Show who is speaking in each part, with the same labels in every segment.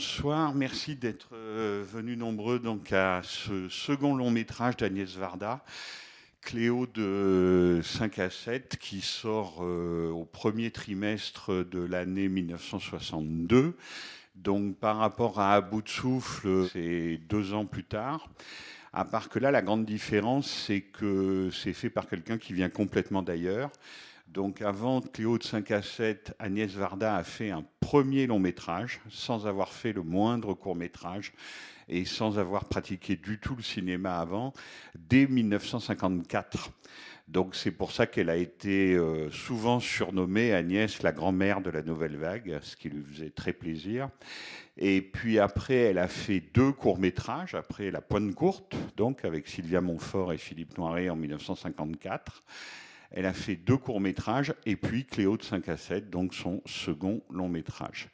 Speaker 1: Bonsoir, merci d'être euh, venus nombreux donc à ce second long métrage d'Agnès Varda, Cléo de 5 à 7, qui sort euh, au premier trimestre de l'année 1962. Donc par rapport à À bout de souffle, c'est deux ans plus tard. À part que là, la grande différence, c'est que c'est fait par quelqu'un qui vient complètement d'ailleurs. Donc avant Cléo de 5 à 7, Agnès Varda a fait un premier long métrage sans avoir fait le moindre court métrage et sans avoir pratiqué du tout le cinéma avant, dès 1954. Donc c'est pour ça qu'elle a été euh, souvent surnommée Agnès la grand-mère de la nouvelle vague, ce qui lui faisait très plaisir. Et puis après, elle a fait deux courts-métrages, après La Pointe Courte, donc avec Sylvia Montfort et Philippe Noiret en 1954. Elle a fait deux courts-métrages et puis Cléo de 5 à 7, donc son second long-métrage.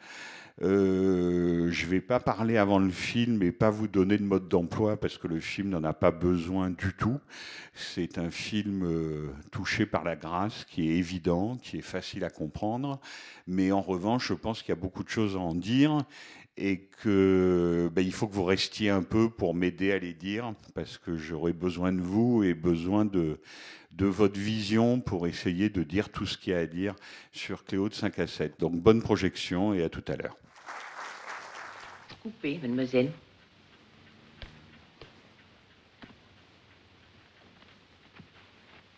Speaker 1: Euh, je ne vais pas parler avant le film et pas vous donner de mode d'emploi parce que le film n'en a pas besoin du tout. C'est un film euh, touché par la grâce qui est évident, qui est facile à comprendre. Mais en revanche, je pense qu'il y a beaucoup de choses à en dire et que ben, il faut que vous restiez un peu pour m'aider à les dire parce que j'aurai besoin de vous et besoin de, de votre vision pour essayer de dire tout ce qu'il y a à dire sur Cléo de 5 à 7. Donc bonne projection et à tout à l'heure.
Speaker 2: Coupez, mademoiselle.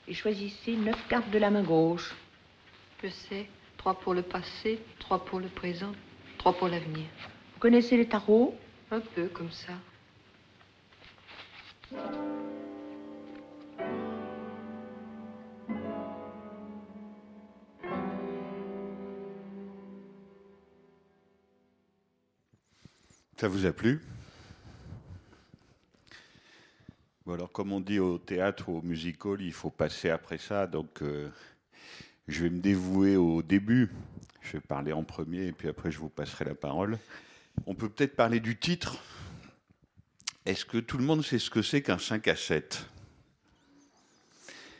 Speaker 2: Et choisissez neuf cartes de la main gauche.
Speaker 3: Je sais. Trois pour le passé, trois pour le présent, trois pour l'avenir.
Speaker 2: Vous connaissez les tarots
Speaker 3: Un peu comme ça.
Speaker 1: Ça vous a plu? Bon alors comme on dit au théâtre ou au musical, il faut passer après ça, donc euh, je vais me dévouer au début. Je vais parler en premier et puis après je vous passerai la parole. On peut peut-être parler du titre. Est-ce que tout le monde sait ce que c'est qu'un 5 à 7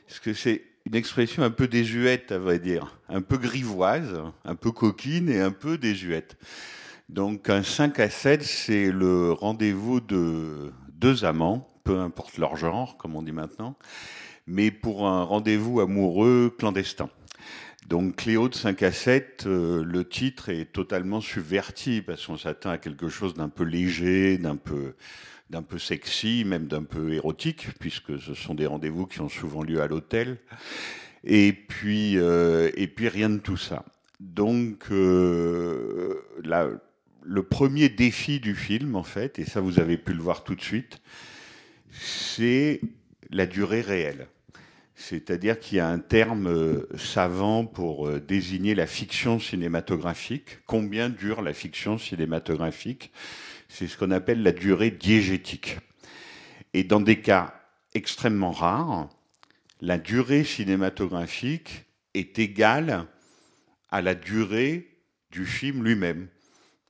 Speaker 1: Est-ce que c'est une expression un peu désuète, à vrai dire, un peu grivoise, un peu coquine et un peu désuète donc un 5 à 7, c'est le rendez-vous de deux amants, peu importe leur genre, comme on dit maintenant, mais pour un rendez-vous amoureux clandestin. Donc Cléo de 5 à 7, euh, le titre est totalement subverti parce qu'on s'attend à quelque chose d'un peu léger, d'un peu d'un peu sexy, même d'un peu érotique, puisque ce sont des rendez-vous qui ont souvent lieu à l'hôtel. Et puis euh, et puis rien de tout ça. Donc euh, le premier défi du film, en fait, et ça vous avez pu le voir tout de suite, c'est la durée réelle. C'est-à-dire qu'il y a un terme euh, savant pour euh, désigner la fiction cinématographique. Combien dure la fiction cinématographique? C'est ce qu'on appelle la durée diégétique. Et dans des cas extrêmement rares, la durée cinématographique est égale à la durée du film lui-même.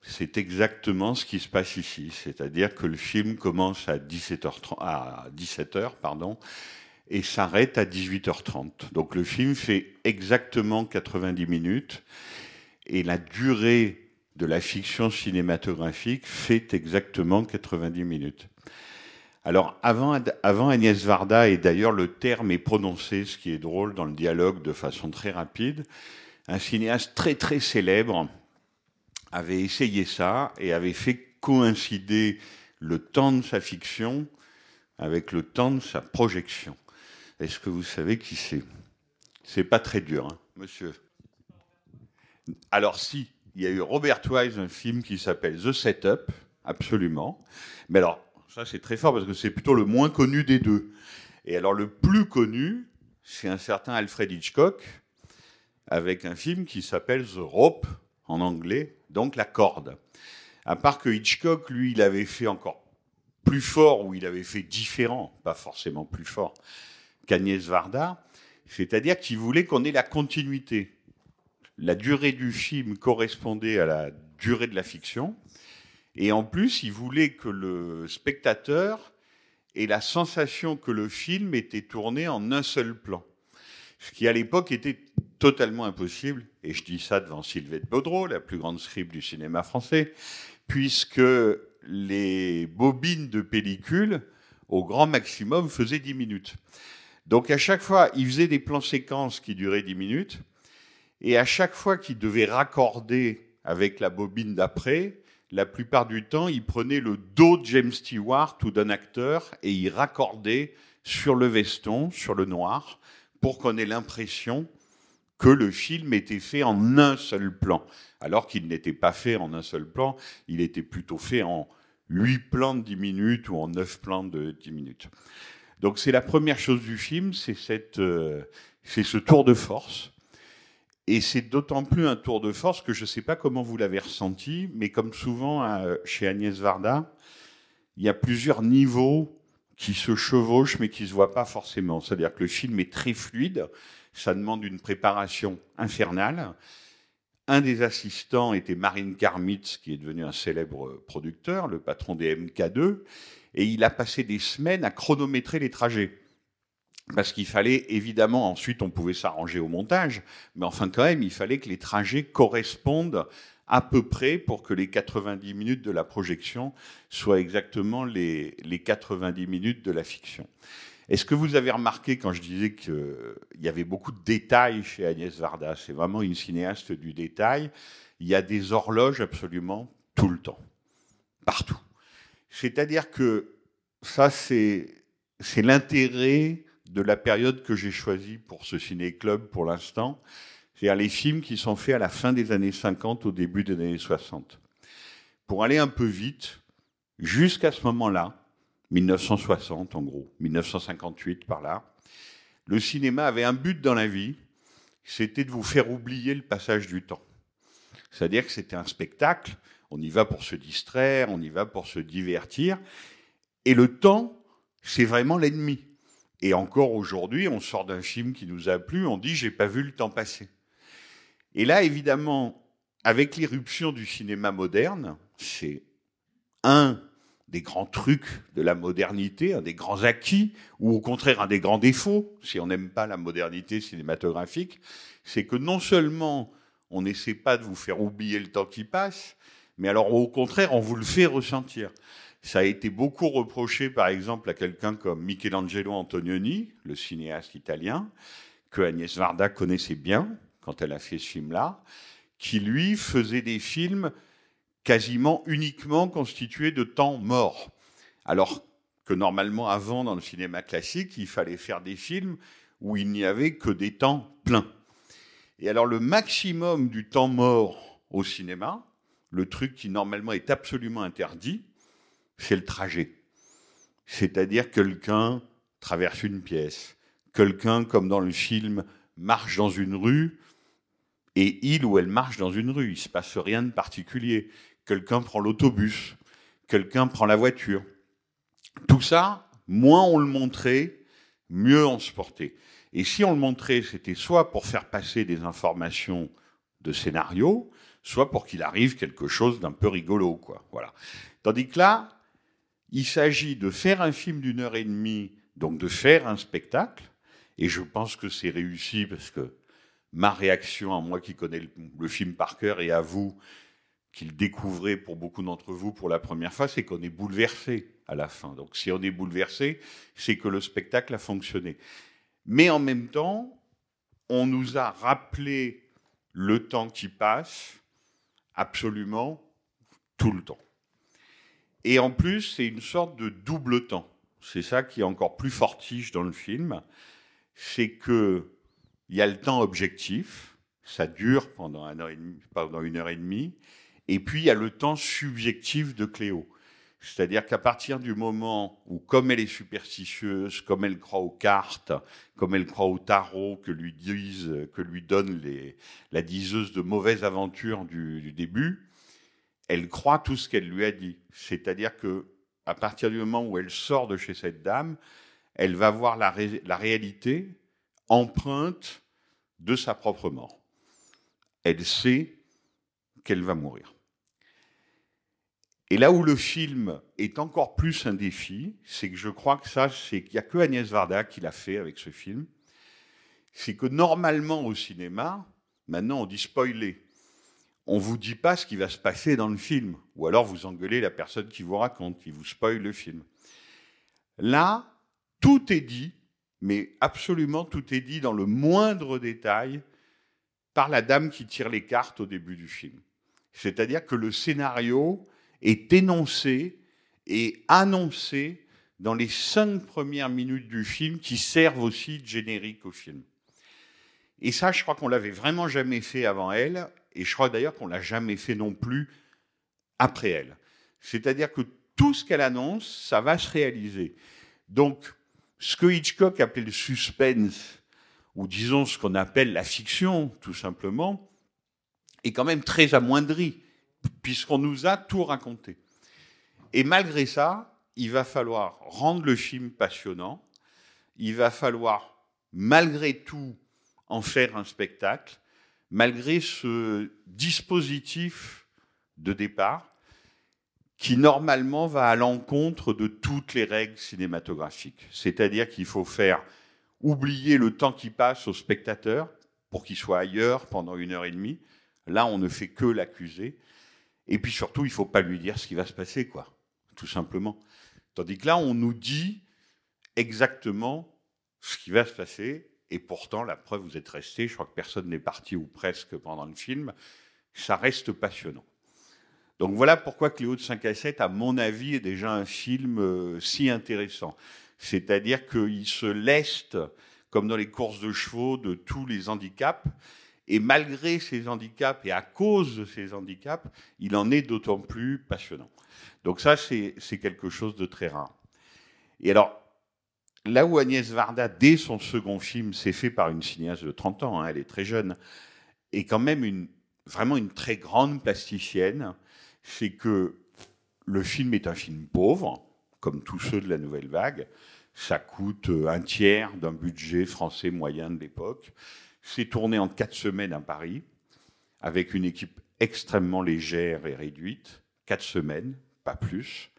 Speaker 1: C'est exactement ce qui se passe ici, c'est-à-dire que le film commence à 17h30, à 17h pardon, et s'arrête à 18h30. Donc le film fait exactement 90 minutes et la durée de la fiction cinématographique fait exactement 90 minutes. Alors avant, avant Agnès Varda, et d'ailleurs le terme est prononcé, ce qui est drôle dans le dialogue de façon très rapide, un cinéaste très très célèbre avait essayé ça et avait fait coïncider le temps de sa fiction avec le temps de sa projection. Est-ce que vous savez qui c'est? C'est pas très dur, hein, monsieur. Alors si, il y a eu Robert Wise, un film qui s'appelle The Setup, absolument. Mais alors, ça c'est très fort parce que c'est plutôt le moins connu des deux. Et alors le plus connu, c'est un certain Alfred Hitchcock, avec un film qui s'appelle The Rope en anglais, donc la corde. À part que Hitchcock, lui, il avait fait encore plus fort ou il avait fait différent, pas forcément plus fort qu'Agnès Varda, c'est-à-dire qu'il voulait qu'on ait la continuité. La durée du film correspondait à la durée de la fiction, et en plus, il voulait que le spectateur ait la sensation que le film était tourné en un seul plan. Ce qui à l'époque était totalement impossible, et je dis ça devant Sylvette Baudreau, la plus grande scribe du cinéma français, puisque les bobines de pellicule, au grand maximum, faisaient 10 minutes. Donc à chaque fois, il faisait des plans séquences qui duraient 10 minutes, et à chaque fois qu'il devait raccorder avec la bobine d'après, la plupart du temps, il prenait le dos de James Stewart ou d'un acteur et il raccordait sur le veston, sur le noir, pour qu'on ait l'impression que le film était fait en un seul plan, alors qu'il n'était pas fait en un seul plan, il était plutôt fait en huit plans de 10 minutes ou en neuf plans de 10 minutes. Donc c'est la première chose du film, euh, c'est ce tour de force. Et c'est d'autant plus un tour de force que je ne sais pas comment vous l'avez ressenti, mais comme souvent euh, chez Agnès Varda, il y a plusieurs niveaux qui se chevauchent mais qui ne se voient pas forcément. C'est-à-dire que le film est très fluide, ça demande une préparation infernale. Un des assistants était Marine Karmitz, qui est devenu un célèbre producteur, le patron des MK2, et il a passé des semaines à chronométrer les trajets. Parce qu'il fallait, évidemment, ensuite on pouvait s'arranger au montage, mais enfin quand même, il fallait que les trajets correspondent à peu près pour que les 90 minutes de la projection soient exactement les, les 90 minutes de la fiction. Est-ce que vous avez remarqué quand je disais qu'il y avait beaucoup de détails chez Agnès Varda C'est vraiment une cinéaste du détail. Il y a des horloges absolument tout le temps, partout. C'est-à-dire que ça, c'est l'intérêt de la période que j'ai choisie pour ce ciné-club pour l'instant. C'est-à-dire les films qui sont faits à la fin des années 50, au début des années 60. Pour aller un peu vite, jusqu'à ce moment-là, 1960 en gros, 1958 par là, le cinéma avait un but dans la vie, c'était de vous faire oublier le passage du temps. C'est-à-dire que c'était un spectacle, on y va pour se distraire, on y va pour se divertir, et le temps, c'est vraiment l'ennemi. Et encore aujourd'hui, on sort d'un film qui nous a plu, on dit j'ai pas vu le temps passer. Et là, évidemment, avec l'irruption du cinéma moderne, c'est un des grands trucs de la modernité, un des grands acquis, ou au contraire un des grands défauts, si on n'aime pas la modernité cinématographique, c'est que non seulement on n'essaie pas de vous faire oublier le temps qui passe, mais alors au contraire, on vous le fait ressentir. Ça a été beaucoup reproché, par exemple, à quelqu'un comme Michelangelo Antonioni, le cinéaste italien, que Agnès Varda connaissait bien quand elle a fait ce film-là, qui lui faisait des films quasiment uniquement constitués de temps mort. Alors que normalement, avant, dans le cinéma classique, il fallait faire des films où il n'y avait que des temps pleins. Et alors le maximum du temps mort au cinéma, le truc qui normalement est absolument interdit, c'est le trajet. C'est-à-dire quelqu'un traverse une pièce, quelqu'un, comme dans le film, marche dans une rue, et il ou elle marche dans une rue, il ne se passe rien de particulier. Quelqu'un prend l'autobus, quelqu'un prend la voiture. Tout ça, moins on le montrait, mieux on se portait. Et si on le montrait, c'était soit pour faire passer des informations de scénario, soit pour qu'il arrive quelque chose d'un peu rigolo, quoi. Voilà. Tandis que là, il s'agit de faire un film d'une heure et demie, donc de faire un spectacle, et je pense que c'est réussi parce que ma réaction à moi qui connais le, film par cœur et à vous qui le découvrez pour beaucoup d'entre vous pour la première fois, c'est qu'on est bouleversé à la fin. Donc si on est bouleversé, c'est que le spectacle a fonctionné. Mais en même temps, on nous a rappelé le temps qui passe absolument tout le temps. Et en plus, c'est une sorte de double temps. C'est ça qui est encore plus fortige dans le film. C'est que il y a le temps objectif, ça dure pendant, pendant une heure et demie, et puis il y a le temps subjectif de Cléo. C'est-à-dire qu'à partir du moment où, comme elle est superstitieuse, comme elle croit aux cartes, comme elle croit au tarot que lui disent, que lui donne la diseuse de mauvaises aventures du, début, elle croit tout ce qu'elle lui a dit. C'est-à-dire que à partir du moment où elle sort de chez cette dame, elle va voir la réalité empreinte de sa propre mort. Elle sait qu'elle va mourir. Et là où le film est encore plus un défi, c'est que je crois que ça, c'est qu'il n'y a que Agnès Varda qui l'a fait avec ce film. C'est que normalement au cinéma, maintenant on dit spoiler. On vous dit pas ce qui va se passer dans le film, ou alors vous engueulez la personne qui vous raconte, qui vous spoil le film. Là, tout est dit, mais absolument tout est dit dans le moindre détail par la dame qui tire les cartes au début du film. C'est-à-dire que le scénario est énoncé et annoncé dans les cinq premières minutes du film qui servent aussi de générique au film. Et ça, je crois qu'on l'avait vraiment jamais fait avant elle, et je crois d'ailleurs qu'on l'a jamais fait non plus après elle. C'est-à-dire que tout ce qu'elle annonce, ça va se réaliser. Donc, ce que Hitchcock appelait le suspense, ou disons ce qu'on appelle la fiction, tout simplement, est quand même très amoindri, puisqu'on nous a tout raconté. Et malgré ça, il va falloir rendre le film passionnant, il va falloir, malgré tout, en faire un spectacle, malgré ce dispositif de départ qui normalement va à l'encontre de toutes les règles cinématographiques. C'est-à-dire qu'il faut faire oublier le temps qui passe au spectateur pour qu'il soit ailleurs pendant une heure et demie. Là, on ne fait que l'accuser. Et puis surtout, il ne faut pas lui dire ce qui va se passer, quoi, tout simplement. Tandis que là, on nous dit exactement ce qui va se passer. Et pourtant, la preuve, vous êtes resté, je crois que personne n'est parti ou presque pendant le film, ça reste passionnant. Donc voilà pourquoi Cléo de 5 à 7, à mon avis, est déjà un film euh, si intéressant. C'est-à-dire qu'il se leste, comme dans les courses de chevaux, de tous les handicaps. Et malgré ces handicaps et à cause de ces handicaps, il en est d'autant plus passionnant. Donc ça, c'est quelque chose de très rare. Et alors, là où Agnès Varda, dès son second film, s'est fait par une cinéaste de 30 ans, hein, elle est très jeune, est quand même vraiment une très grande plasticienne, c'est que le film est un film pauvre, comme tous ceux de la nouvelle vague. Ça coûte euh, un tiers d'un budget français moyen de l'époque. C'est tourné en quatre semaines à Paris, avec une équipe extrêmement légère et réduite. Quatre semaines, pas plus.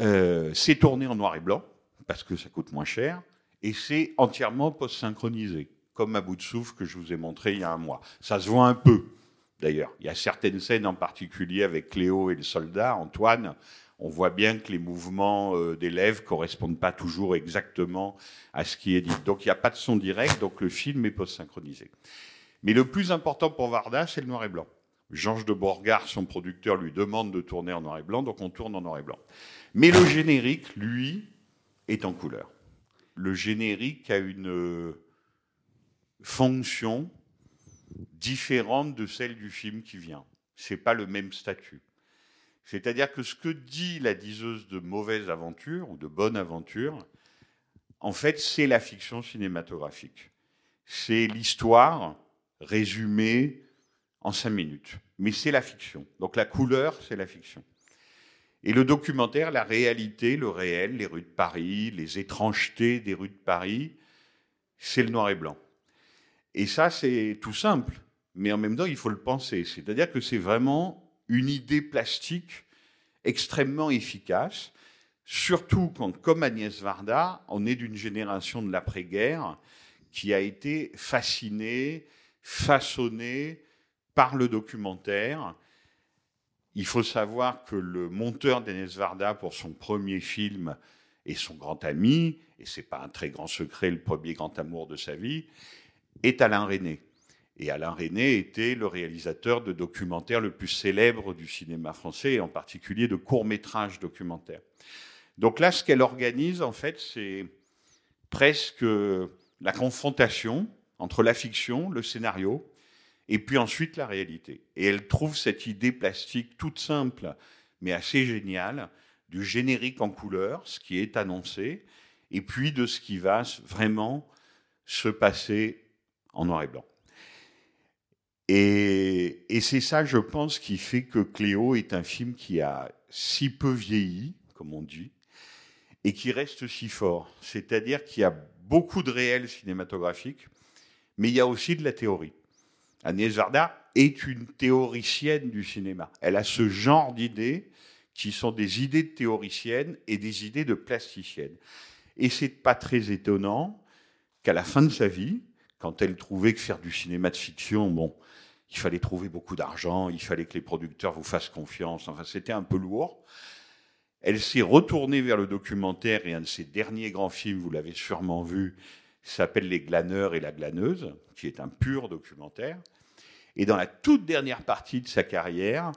Speaker 1: Euh, c'est tourné en noir et blanc, parce que ça coûte moins cher, et c'est entièrement post-synchronisé, comme à bout de souffle que je vous ai montré il y a un mois. Ça se voit un peu, d'ailleurs. Il y a certaines scènes en particulier avec Cléo et le soldat, Antoine, on voit bien que les mouvements euh, des lèvres correspondent pas toujours exactement à ce qui est dit. Donc il n'y a pas de son direct, donc le film est post-synchronisé. Mais le plus important pour Varda, c'est le noir et blanc. Georges de Borgard, son producteur, lui demande de tourner en noir et blanc, donc on tourne en noir et blanc. Mais le générique, lui, est en couleur. Le générique a une euh, fonction différente de celle du film qui vient. C'est pas le même statut. C'est-à-dire que ce que dit la diseuse de mauvaise aventure ou de bonne aventure, en fait, c'est la fiction cinématographique. C'est l'histoire résumée en cinq minutes. Mais c'est la fiction. Donc la couleur, c'est la fiction. Et le documentaire, la réalité, le réel, les rues de Paris, les étrangetés des rues de Paris, c'est le noir et blanc. Et ça, c'est tout simple. Mais en même temps, il faut le penser. C'est-à-dire que c'est vraiment une idée plastique extrêmement efficace, surtout quand, comme Agnès Varda, on est d'une génération de l'après-guerre qui a été fascinée, façonnée par le documentaire. Il faut savoir que le monteur d'Agnès Varda pour son premier film est son grand ami, et c'est pas un très grand secret, le premier grand amour de sa vie, est Alain René. Et Alain René était le réalisateur de documentaires le plus célèbre du cinéma français, et en particulier de courts-métrages documentaires. Donc là, ce qu'elle organise, en fait, c'est presque la confrontation entre la fiction, le scénario, et puis ensuite la réalité. Et elle trouve cette idée plastique toute simple, mais assez génial, du générique en couleur, ce qui est annoncé, et puis de ce qui va vraiment se passer en noir et blanc. Et, et c'est ça, je pense, qui fait que Cléo est un film qui a si peu vieilli, comme on dit, et qui reste si fort. C'est-à-dire qu'il y a beaucoup de réel cinématographique, mais il y a aussi de la théorie. Agnès Varda est une théoricienne du cinéma. Elle a ce genre d'idées qui sont des idées de théoricienne et des idées de plasticienne. Et c'est pas très étonnant qu'à la fin de sa vie, quand elle trouvait que faire du cinéma de fiction, bon, il fallait trouver beaucoup d'argent, il fallait que les producteurs vous fassent confiance, enfin c'était un peu lourd. Elle s'est retournée vers le documentaire et un de ses derniers grands films, vous l'avez sûrement vu, s'appelle Les glaneurs et la glaneuse, qui est un pur documentaire. Et dans la toute dernière partie de sa carrière,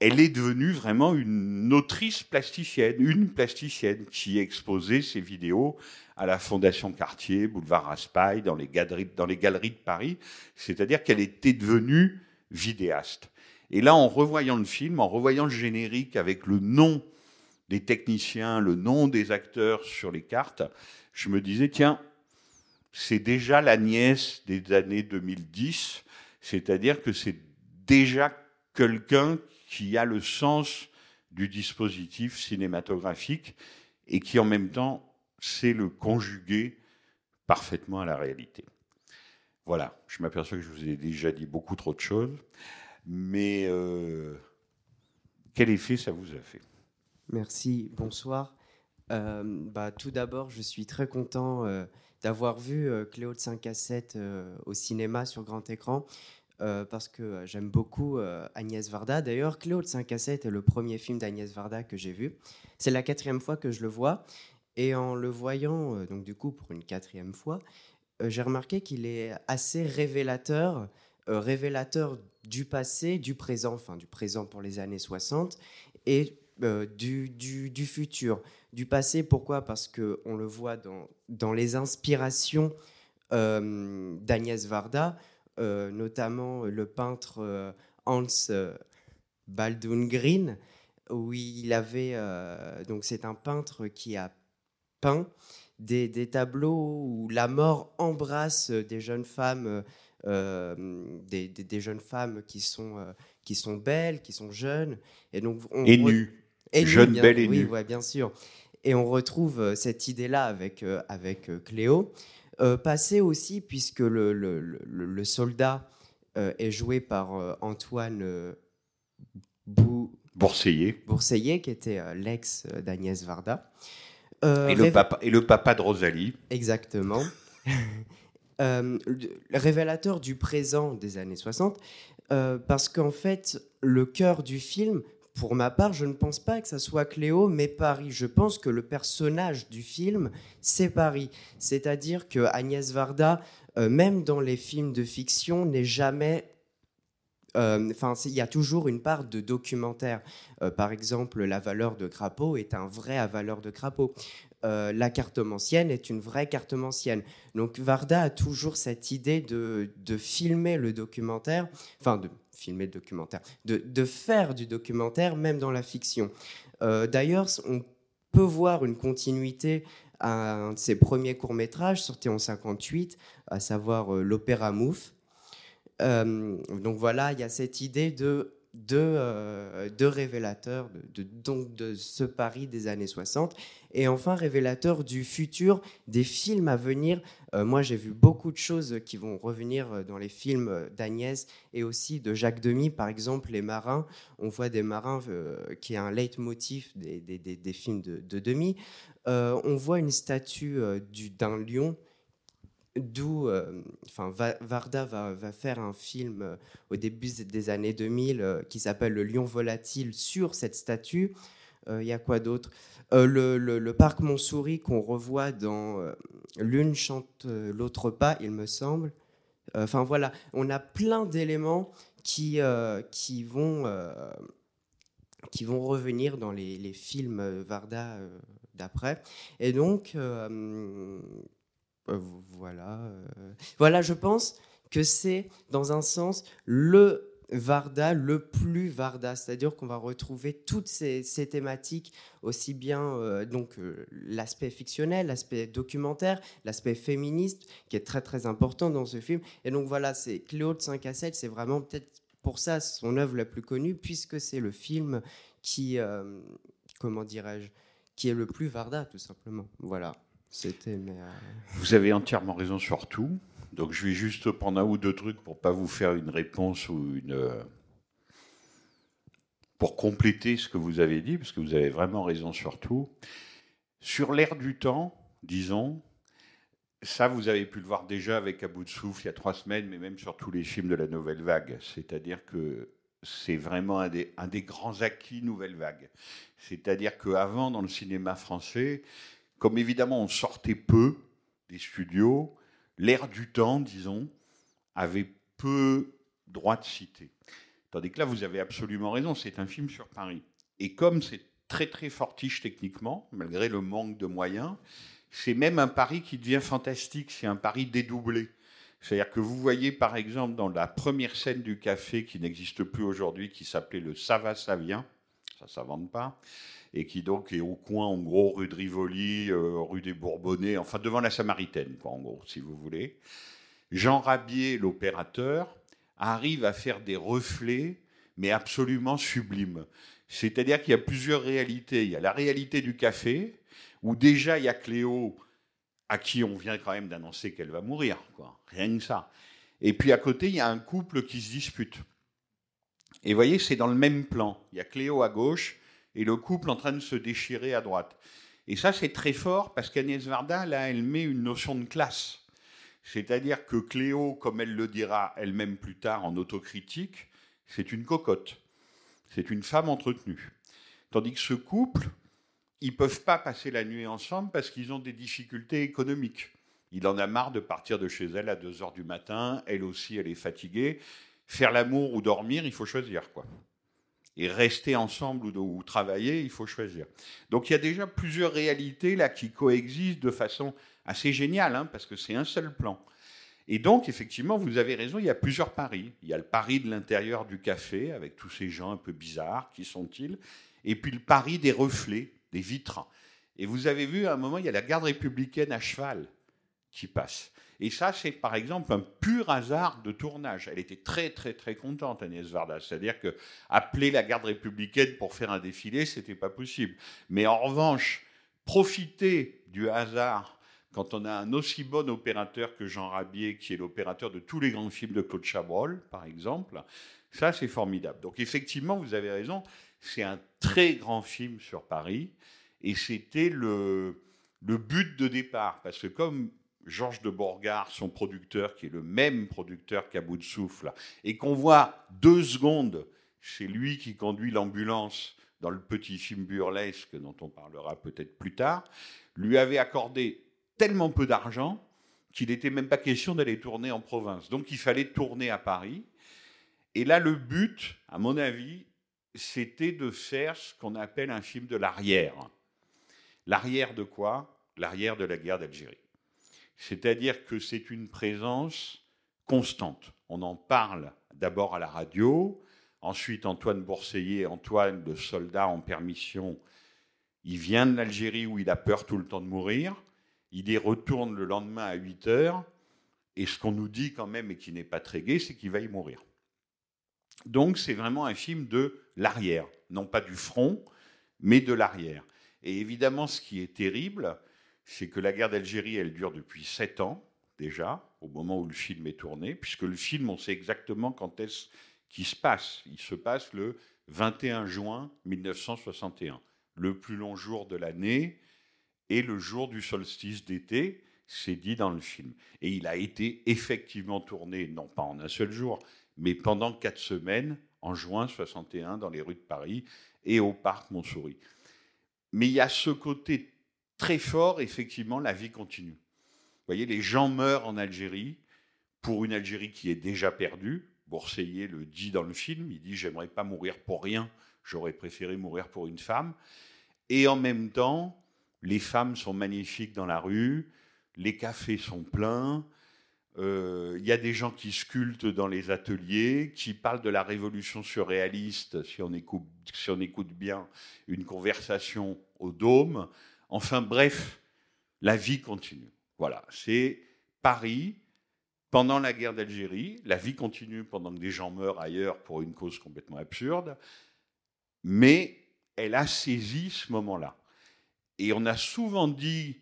Speaker 1: elle est devenue vraiment une autrice plasticienne, une plasticienne qui exposait ses vidéos à la Fondation Cartier, boulevard Raspail, dans les galeries, dans les galeries de Paris. C'est-à-dire qu'elle était devenue vidéaste. Et là, en revoyant le film, en revoyant le générique avec le nom des techniciens, le nom des acteurs sur les cartes, je me disais, tiens, c'est déjà la nièce des années 2010, c'est-à-dire que c'est déjà quelqu'un qui a le sens du dispositif cinématographique et qui en même temps sait le conjuguer parfaitement à la réalité. Voilà, je m'aperçois que je vous ai déjà dit beaucoup trop de choses, mais euh, quel effet ça vous a fait?
Speaker 4: Merci, bonsoir. Euh, bah, tout d'abord, je suis très content euh, d'avoir vu Cléo de 5 à 7 au cinéma sur grand écran. parce que j'aime beaucoup Agnès Varda. D'ailleurs, Cléo de 5 à 7 est le premier film d'Agnès Varda que j'ai vu. C'est la quatrième fois que je le vois. Et en le voyant, donc du coup, pour une quatrième fois, j'ai remarqué qu'il est assez révélateur, révélateur du passé, du présent, enfin du présent pour les années 60, et euh, du, du, futur. Du passé, pourquoi? Parce qu'on le voit dans, dans les inspirations euh, d'Agnès Varda, euh, notamment le peintre Hans Baldwin Green, où il avait. donc, c'est un peintre qui a peint des, des, tableaux où la mort embrasse des jeunes femmes. Des, des, jeunes femmes qui sont, qui sont belles, qui sont jeunes. Et, donc, on,
Speaker 1: et nues. Jeune, belle et
Speaker 4: oui, ouais, bien sûr. Et on retrouve euh, cette idée-là avec, euh, avec euh, Cléo. passé aussi, puisque le, le, le, soldat est joué par Antoine Bou...
Speaker 1: Bourseiller.
Speaker 4: Bourseiller, qui était l'ex d'Agnès Varda.
Speaker 1: Et, le papa, et le papa de Rosalie.
Speaker 4: Exactement. révélateur du présent des années 60, parce qu'en fait, le cœur du film, pour ma part, je ne pense pas que ça soit Cléo, mais Paris. Je pense que le personnage du film, c'est Paris. C'est-à-dire que Agnès Varda, euh, même dans les films de fiction, n'est jamais euh, Enfin, il y a toujours une part de documentaire. Euh, par exemple, La valeur de crapaud est un vrai à valeur de crapaud. la cartomancienne est une vraie cartomancienne. Donc Varda a toujours cette idée de, filmer le documentaire, enfin de filmer le documentaire, de, faire du documentaire même dans la fiction. Euh, d'ailleurs, on peut voir une continuité à un de ses premiers courts-métrages sortis en 58, à savoir euh, l'opéra Mouffe. Euh, donc voilà, il y a cette idée de de, euh, de révélateur de, donc de ce Paris des années 60 et enfin révélateur du futur des films à venir. Euh, moi, j'ai vu beaucoup de choses qui vont revenir dans les films d'Agnès et aussi de Jacques Demy, par exemple Les Marins. On voit des marins qui est un leitmotiv des, des, des, films de, de Demy. on voit une statue d'un lion d'où euh, enfin, Varda va, faire un film euh, au début des années 2000 euh, qui s'appelle Le lion volatile sur cette statue. Il y a quoi d'autre? Le, parc Montsouris qu'on revoit dans L'une chante, l'autre pas, il me semble. Enfin voilà, on a plein d'éléments qui, qui, vont, qui vont revenir dans les, les films Varda d'après. Et donc, voilà. Euh, voilà, je pense que c'est dans un sens le Varda le plus Varda, c'est-à-dire qu'on va retrouver toutes ces, thématiques, aussi bien euh, donc euh, l'aspect fictionnel, l'aspect documentaire, l'aspect féministe, qui est très très important dans ce film. Et donc voilà, c'est Cléo de 5 à 7, c'est vraiment peut-être pour ça son œuvre la plus connue, puisque c'est le film qui, euh, comment dirais-je, qui est le plus Varda, tout simplement. Voilà, c'était mes... euh,
Speaker 1: Vous avez entièrement raison sur tout. Donc je vais juste prendre un ou deux trucs pour pas vous faire une réponse ou une euh, pour compléter ce que vous avez dit parce que vous avez vraiment raison sur tout. Sur l'air du temps, disons, ça vous avez pu le voir déjà avec À bout de souffle il y a trois semaines, mais même sur tous les films de la nouvelle vague. C'est-à-dire que c'est vraiment un des grands acquis nouvelle vague. C'est-à-dire qu'avant, dans le cinéma français, comme évidemment on sortait peu des studios, l'air du temps, disons, avait peu droit de citer. Tandis que là, vous avez absolument raison, c'est un film sur Paris. Et comme c'est très très fortiche techniquement, malgré le manque de moyens, c'est même un Paris qui devient fantastique, c'est un Paris dédoublé. C'est-à-dire que vous voyez par exemple dans la première scène du café qui n'existe plus aujourd'hui, qui s'appelait le Ça va, ça vient, ça ne s'invente pas, et qui donc est au coin en gros rue de Rivoli, euh, rue des Bourbonnais, enfin devant la Samaritaine, quoi, en gros, si vous voulez. Jean Rabier, l'opérateur, arrive à faire des reflets, mais absolument sublimes. C'est-à-dire qu'il y a plusieurs réalités. Il y a la réalité du café, où déjà il y a Cléo, à qui on vient quand même d'annoncer qu'elle va mourir, quoi. Rien que ça. Et puis à côté, il y a un couple qui se dispute. Et vous voyez, c'est dans le même plan. Il y a Cléo à gauche et le couple en train de se déchirer à droite. Et ça, c'est très fort parce qu'Agnès Varda, là, elle met une notion de classe. C'est-à-dire que Cléo, comme elle le dira elle-même plus tard en autocritique, c'est une cocotte. C'est une femme entretenue. Tandis que ce couple, ils ne peuvent pas passer la nuit ensemble parce qu'ils ont des difficultés économiques. Il en a marre de partir de chez elle à 2 heures du matin. Elle aussi, elle est fatiguée. Faire l'amour ou dormir, il faut choisir, quoi. Et rester ensemble ou, travailler, il faut choisir. Donc il y a déjà plusieurs réalités là qui coexistent de façon assez géniale, hein, parce que c'est un seul plan. Et donc, effectivement, vous avez raison, il y a plusieurs paris. Il y a le pari de l'intérieur du café, avec tous ces gens un peu bizarres, qui sont-ils? Et puis le pari des reflets, des vitres. Et vous avez vu, à un moment, il y a la garde républicaine à cheval qui passe. Et ça, c'est par exemple un pur hasard de tournage. Elle était très, très, très contente, Agnès Varda. C'est-à-dire que appeler la garde républicaine pour faire un défilé, c'était pas possible. Mais en revanche, profiter du hasard quand on a un aussi bon opérateur que Jean Rabier, qui est l'opérateur de tous les grands films de Claude Chabrol, par exemple, ça, c'est formidable. Donc, effectivement, vous avez raison, c'est un très grand film sur Paris, et c'était le, le but de départ, parce que comme Georges de Borgard, son producteur, qui est le même producteur qu'à bout de souffle, et qu'on voit deux secondes, c'est lui qui conduit l'ambulance dans le petit film burlesque dont on parlera peut-être plus tard, lui avait accordé tellement peu d'argent qu'il n'était même pas question d'aller tourner en province. Donc il fallait tourner à Paris. Et là, le but, à mon avis, c'était de faire ce qu'on appelle un film de l'arrière. L'arrière de quoi? L'arrière de la guerre d'Algérie. C'est-à-dire que c'est une présence constante. On en parle d'abord à la radio, ensuite Antoine Bourseillet, Antoine, le soldat en permission, il vient de l'Algérie où il a peur tout le temps de mourir, il y retourne le lendemain à 8 heures, et ce qu'on nous dit quand même, et qui n'est pas très gai, c'est qu'il va y mourir. Donc c'est vraiment un film de l'arrière, non pas du front, mais de l'arrière. Et évidemment, ce qui est terrible, c'est que la guerre d'Algérie, elle dure depuis sept ans déjà, au moment où le film est tourné, puisque le film, on sait exactement quand est-ce qu'il se passe. Il se passe le 21 juin 1961, le plus long jour de l'année et le jour du solstice d'été, c'est dit dans le film. Et il a été effectivement tourné, non pas en un seul jour, mais pendant quatre semaines, en juin 61, dans les rues de Paris et au parc Montsouris. Mais il y a ce côté très fort, effectivement, la vie continue. Vous voyez, les gens meurent en Algérie pour une Algérie qui est déjà perdue. Bourseillet le dit dans le film, il dit J'aimerais pas mourir pour rien, j'aurais préféré mourir pour une femme. Et en même temps, les femmes sont magnifiques dans la rue, les cafés sont pleins, Euh, Il y a des gens qui sculptent dans les ateliers, qui parlent de la révolution surréaliste, si on écoute bien une conversation au dôme. Enfin bref, la vie continue. Voilà, c'est Paris pendant la guerre d'Algérie. La vie continue pendant que des gens meurent ailleurs pour une cause complètement absurde. Mais elle a saisi ce moment-là. Et on a souvent dit.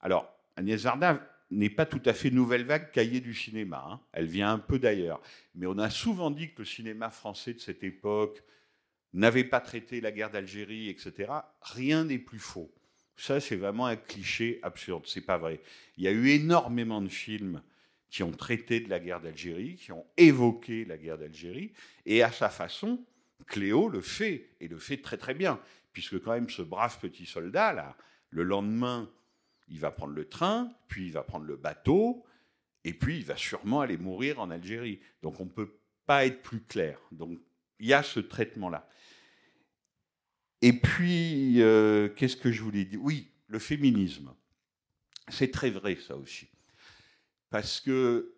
Speaker 1: Alors, Agnès Varda n'est pas tout à fait nouvelle vague cahier du cinéma. hein. Elle vient un peu d'ailleurs. Mais on a souvent dit que le cinéma français de cette époque n'avait pas traité la guerre d'Algérie, etc. Rien n'est plus faux. Ça, c'est vraiment un cliché absurde. C'est pas vrai. Il y a eu énormément de films qui ont traité de la guerre d'Algérie, qui ont évoqué la guerre d'Algérie, et à sa façon, Cléo le fait, et le fait très très bien, puisque quand même ce brave petit soldat, là, le lendemain, il va prendre le train, puis il va prendre le bateau, et puis il va sûrement aller mourir en Algérie. Donc on ne peut pas être plus clair. Donc il y a ce traitement-là. Et puis, euh, qu'est-ce que je voulais dire? Oui, le féminisme. C'est très vrai, ça aussi. Parce que,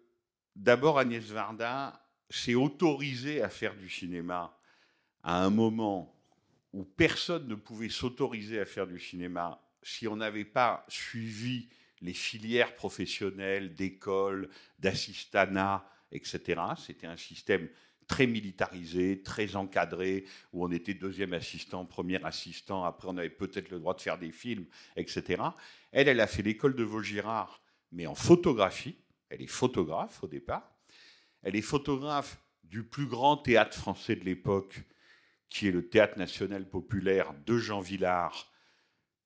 Speaker 1: d'abord, Agnès Varda s'est autorisée à faire du cinéma à un moment où personne ne pouvait s'autoriser à faire du cinéma si on n'avait pas suivi les filières professionnelles d'école, d'assistanat, etc. C'était un système très militarisé, très encadré, où on était deuxième assistant, premier assistant, après on avait peut-être le droit de faire des films, etc. Elle, elle a fait l'école de Vaugirard, mais en photographie. Elle est photographe au départ. Elle est photographe du plus grand théâtre français de l'époque, qui est le Théâtre national populaire de Jean Villard.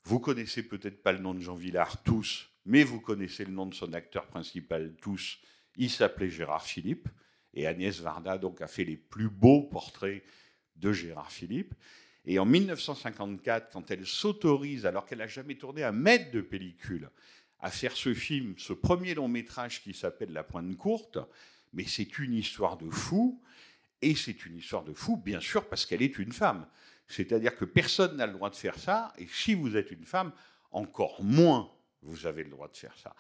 Speaker 1: Vous connaissez peut-être pas le nom de Jean Villard tous, mais vous connaissez le nom de son acteur principal tous. Il s'appelait Gérard Philippe. Et Agnès Varda donc, a fait les plus beaux portraits de Gérard Philippe. Et en 1954, quand elle s'autorise, alors qu'elle n'a jamais tourné un mètre de pellicule, à faire ce film, ce premier long métrage qui s'appelle La Pointe Courte, mais c'est une histoire de fou. Et c'est une histoire de fou, bien sûr, parce qu'elle est une femme. C'est-à-dire que personne n'a le droit de faire ça. Et si vous êtes une femme, encore moins vous avez le droit de faire ça.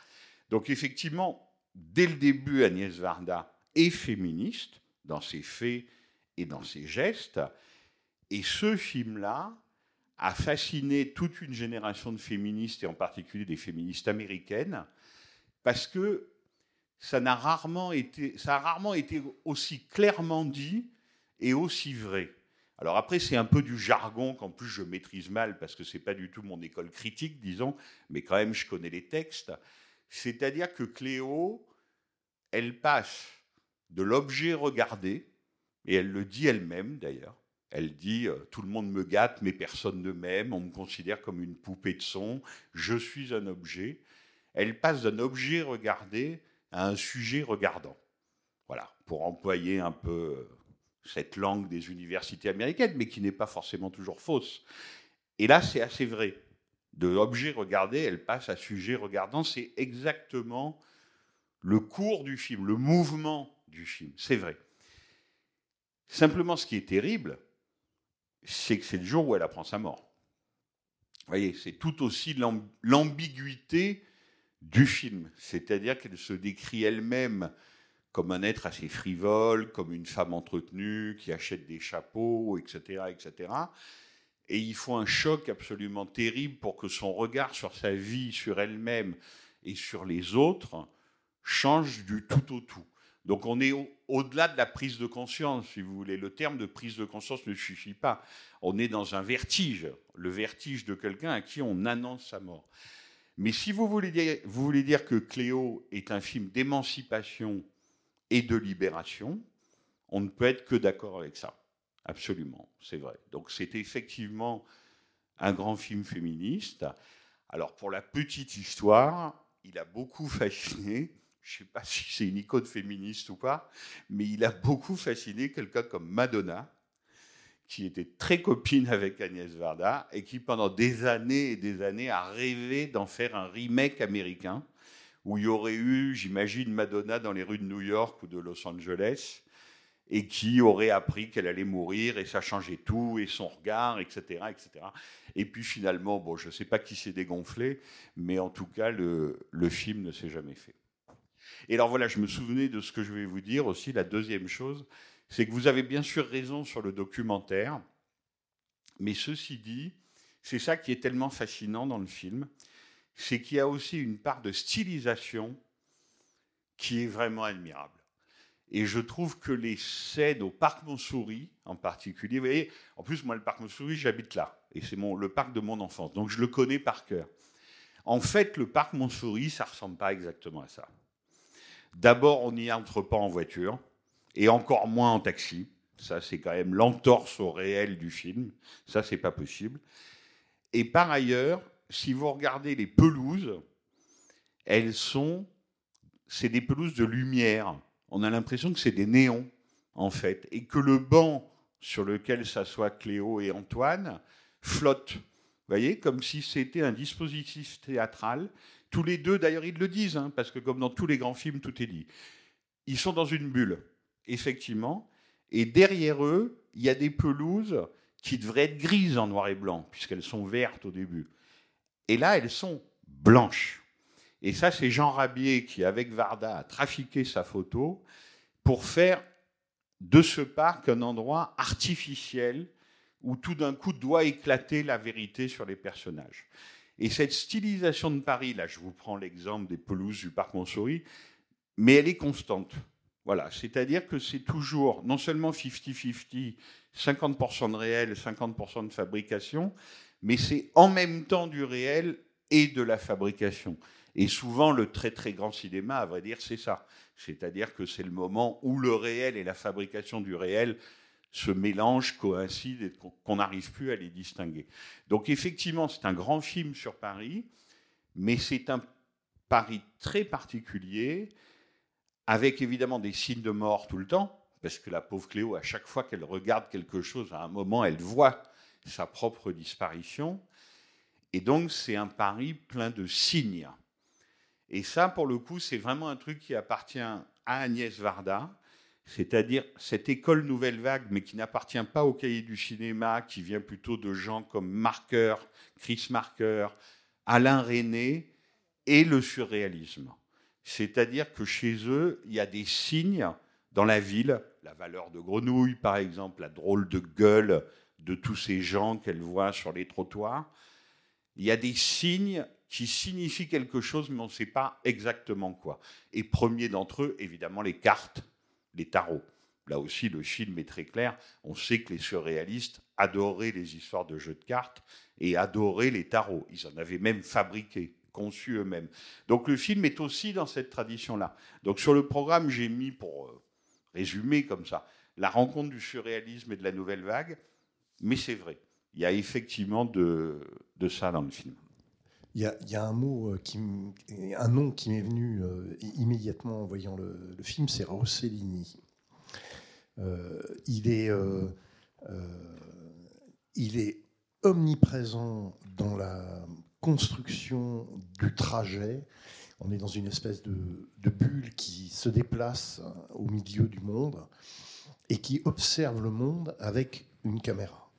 Speaker 1: Donc effectivement, dès le début, Agnès Varda est féministe dans ses faits et dans ses gestes. Et ce film-là a fasciné toute une génération de féministes, et en particulier des féministes américaines, parce que ça, n'a rarement été, ça a rarement été aussi clairement dit et aussi vrai. Alors après, c'est un peu du jargon qu'en plus je maîtrise mal, parce que ce n'est pas du tout mon école critique, disons, mais quand même je connais les textes. C'est-à-dire que Cléo, elle passe de l'objet regardé, et elle le dit elle-même d'ailleurs, elle dit euh, Tout le monde me gâte, mais personne ne m'aime, on me considère comme une poupée de son, je suis un objet. Elle passe d'un objet regardé à un sujet regardant. Voilà, pour employer un peu euh, cette langue des universités américaines, mais qui n'est pas forcément toujours fausse. Et là, c'est assez vrai. De objet regardé, elle passe à sujet regardant. C'est exactement le cours du film, le mouvement du film. C'est vrai. Simplement, ce qui est terrible, c'est que c'est le jour où elle apprend sa mort. Vous voyez, c'est tout aussi l'ambiguïté du film. C'est-à-dire qu'elle se décrit elle-même comme un être assez frivole, comme une femme entretenue qui achète des chapeaux, etc., etc. Et il faut un choc absolument terrible pour que son regard sur sa vie, sur elle-même et sur les autres change du tout au tout. Donc on est au-delà de la prise de conscience, si vous voulez. Le terme de prise de conscience ne suffit pas. On est dans un vertige, le vertige de quelqu'un à qui on annonce sa mort. Mais si vous voulez dire, vous voulez dire que Cléo est un film d'émancipation et de libération, on ne peut être que d'accord avec ça. Absolument, c'est vrai. Donc c'est effectivement un grand film féministe. Alors pour la petite histoire, il a beaucoup fasciné, je ne sais pas si c'est une icône féministe ou pas, mais il a beaucoup fasciné quelqu'un comme Madonna, qui était très copine avec Agnès Varda et qui pendant des années et des années a rêvé d'en faire un remake américain où il y aurait eu, j'imagine, Madonna dans les rues de New York ou de Los Angeles et qui aurait appris qu'elle allait mourir et ça changeait tout et son regard, etc., etc. Et puis finalement, bon, je ne sais pas qui s'est dégonflé, mais en tout cas, le, le film ne s'est jamais fait. Et alors voilà, je me souvenais de ce que je vais vous dire aussi. La deuxième chose, c'est que vous avez bien sûr raison sur le documentaire, mais ceci dit, c'est ça qui est tellement fascinant dans le film, c'est qu'il y a aussi une part de stylisation qui est vraiment admirable. Et je trouve que les scènes au parc Montsouris, en particulier, vous voyez, en plus, moi, le parc Montsouris, j'habite là. Et c'est mon, le parc de mon enfance. Donc, je le connais par cœur. En fait, le parc Montsouris, ça ressemble pas exactement à ça. D'abord, on n'y entre pas en voiture, et encore moins en taxi. Ça, c'est quand même l'entorse au réel du film. Ça, c'est pas possible. Et par ailleurs, si vous regardez les pelouses, elles sont, c'est des pelouses de lumière. On a l'impression que c'est des néons, en fait, et que le banc sur lequel s'assoient Cléo et Antoine flotte. Vous voyez, comme si c'était un dispositif théâtral. Tous les deux, d'ailleurs, ils le disent, hein, parce que comme dans tous les grands films, tout est dit. Ils sont dans une bulle, effectivement, et derrière eux, il y a des pelouses qui devraient être grises en noir et blanc, puisqu'elles sont vertes au début. Et là, elles sont blanches. Et ça, c'est Jean Rabier qui, avec Varda, a trafiqué sa photo pour faire de ce parc un endroit artificiel où tout d'un coup doit éclater la vérité sur les personnages. Et cette stylisation de Paris, là, je vous prends l'exemple des pelouses du parc Montsouris, mais elle est constante. Voilà, c'est-à-dire que c'est toujours non seulement 50-50, 50% de réel, 50% de fabrication, mais c'est en même temps du réel et de la fabrication. Et souvent, le très très grand cinéma, à vrai dire, c'est ça. C'est-à-dire que c'est le moment où le réel et la fabrication du réel se mélangent, coïncident et qu'on n'arrive plus à les distinguer. Donc effectivement, c'est un grand film sur Paris, mais c'est un Paris très particulier, avec évidemment des signes de mort tout le temps, parce que la pauvre Cléo, à chaque fois qu'elle regarde quelque chose, à un moment, elle voit sa propre disparition. Et donc, c'est un Paris plein de signes. Et ça, pour le coup, c'est vraiment un truc qui appartient à Agnès Varda, c'est-à-dire cette école nouvelle vague, mais qui n'appartient pas au cahier du cinéma, qui vient plutôt de gens comme Marker, Chris Marker, Alain René et le surréalisme. C'est-à-dire que chez eux, il y a des signes dans la ville, la valeur de grenouille par exemple, la drôle de gueule de tous ces gens qu'elle voit sur les trottoirs. Il y a des signes qui signifient quelque chose, mais on ne sait pas exactement quoi. Et premier d'entre eux, évidemment, les cartes, les tarots. Là aussi, le film est très clair. On sait que les surréalistes adoraient les histoires de jeux de cartes et adoraient les tarots. Ils en avaient même fabriqué, conçu eux-mêmes. Donc le film est aussi dans cette tradition-là. Donc sur le programme, j'ai mis, pour euh, résumer comme ça, la rencontre du surréalisme et de la nouvelle vague. Mais c'est vrai, il y a effectivement de, de ça dans le film.
Speaker 5: Il y, a, un mot, euh, qui, un nom qui m'est venu euh, immédiatement en voyant le, film, c'est Rossellini. Euh, il, est, il est omniprésent dans la construction du trajet. On est dans une espèce de, de, bulle qui se déplace au milieu du monde et qui observe le monde avec une caméra.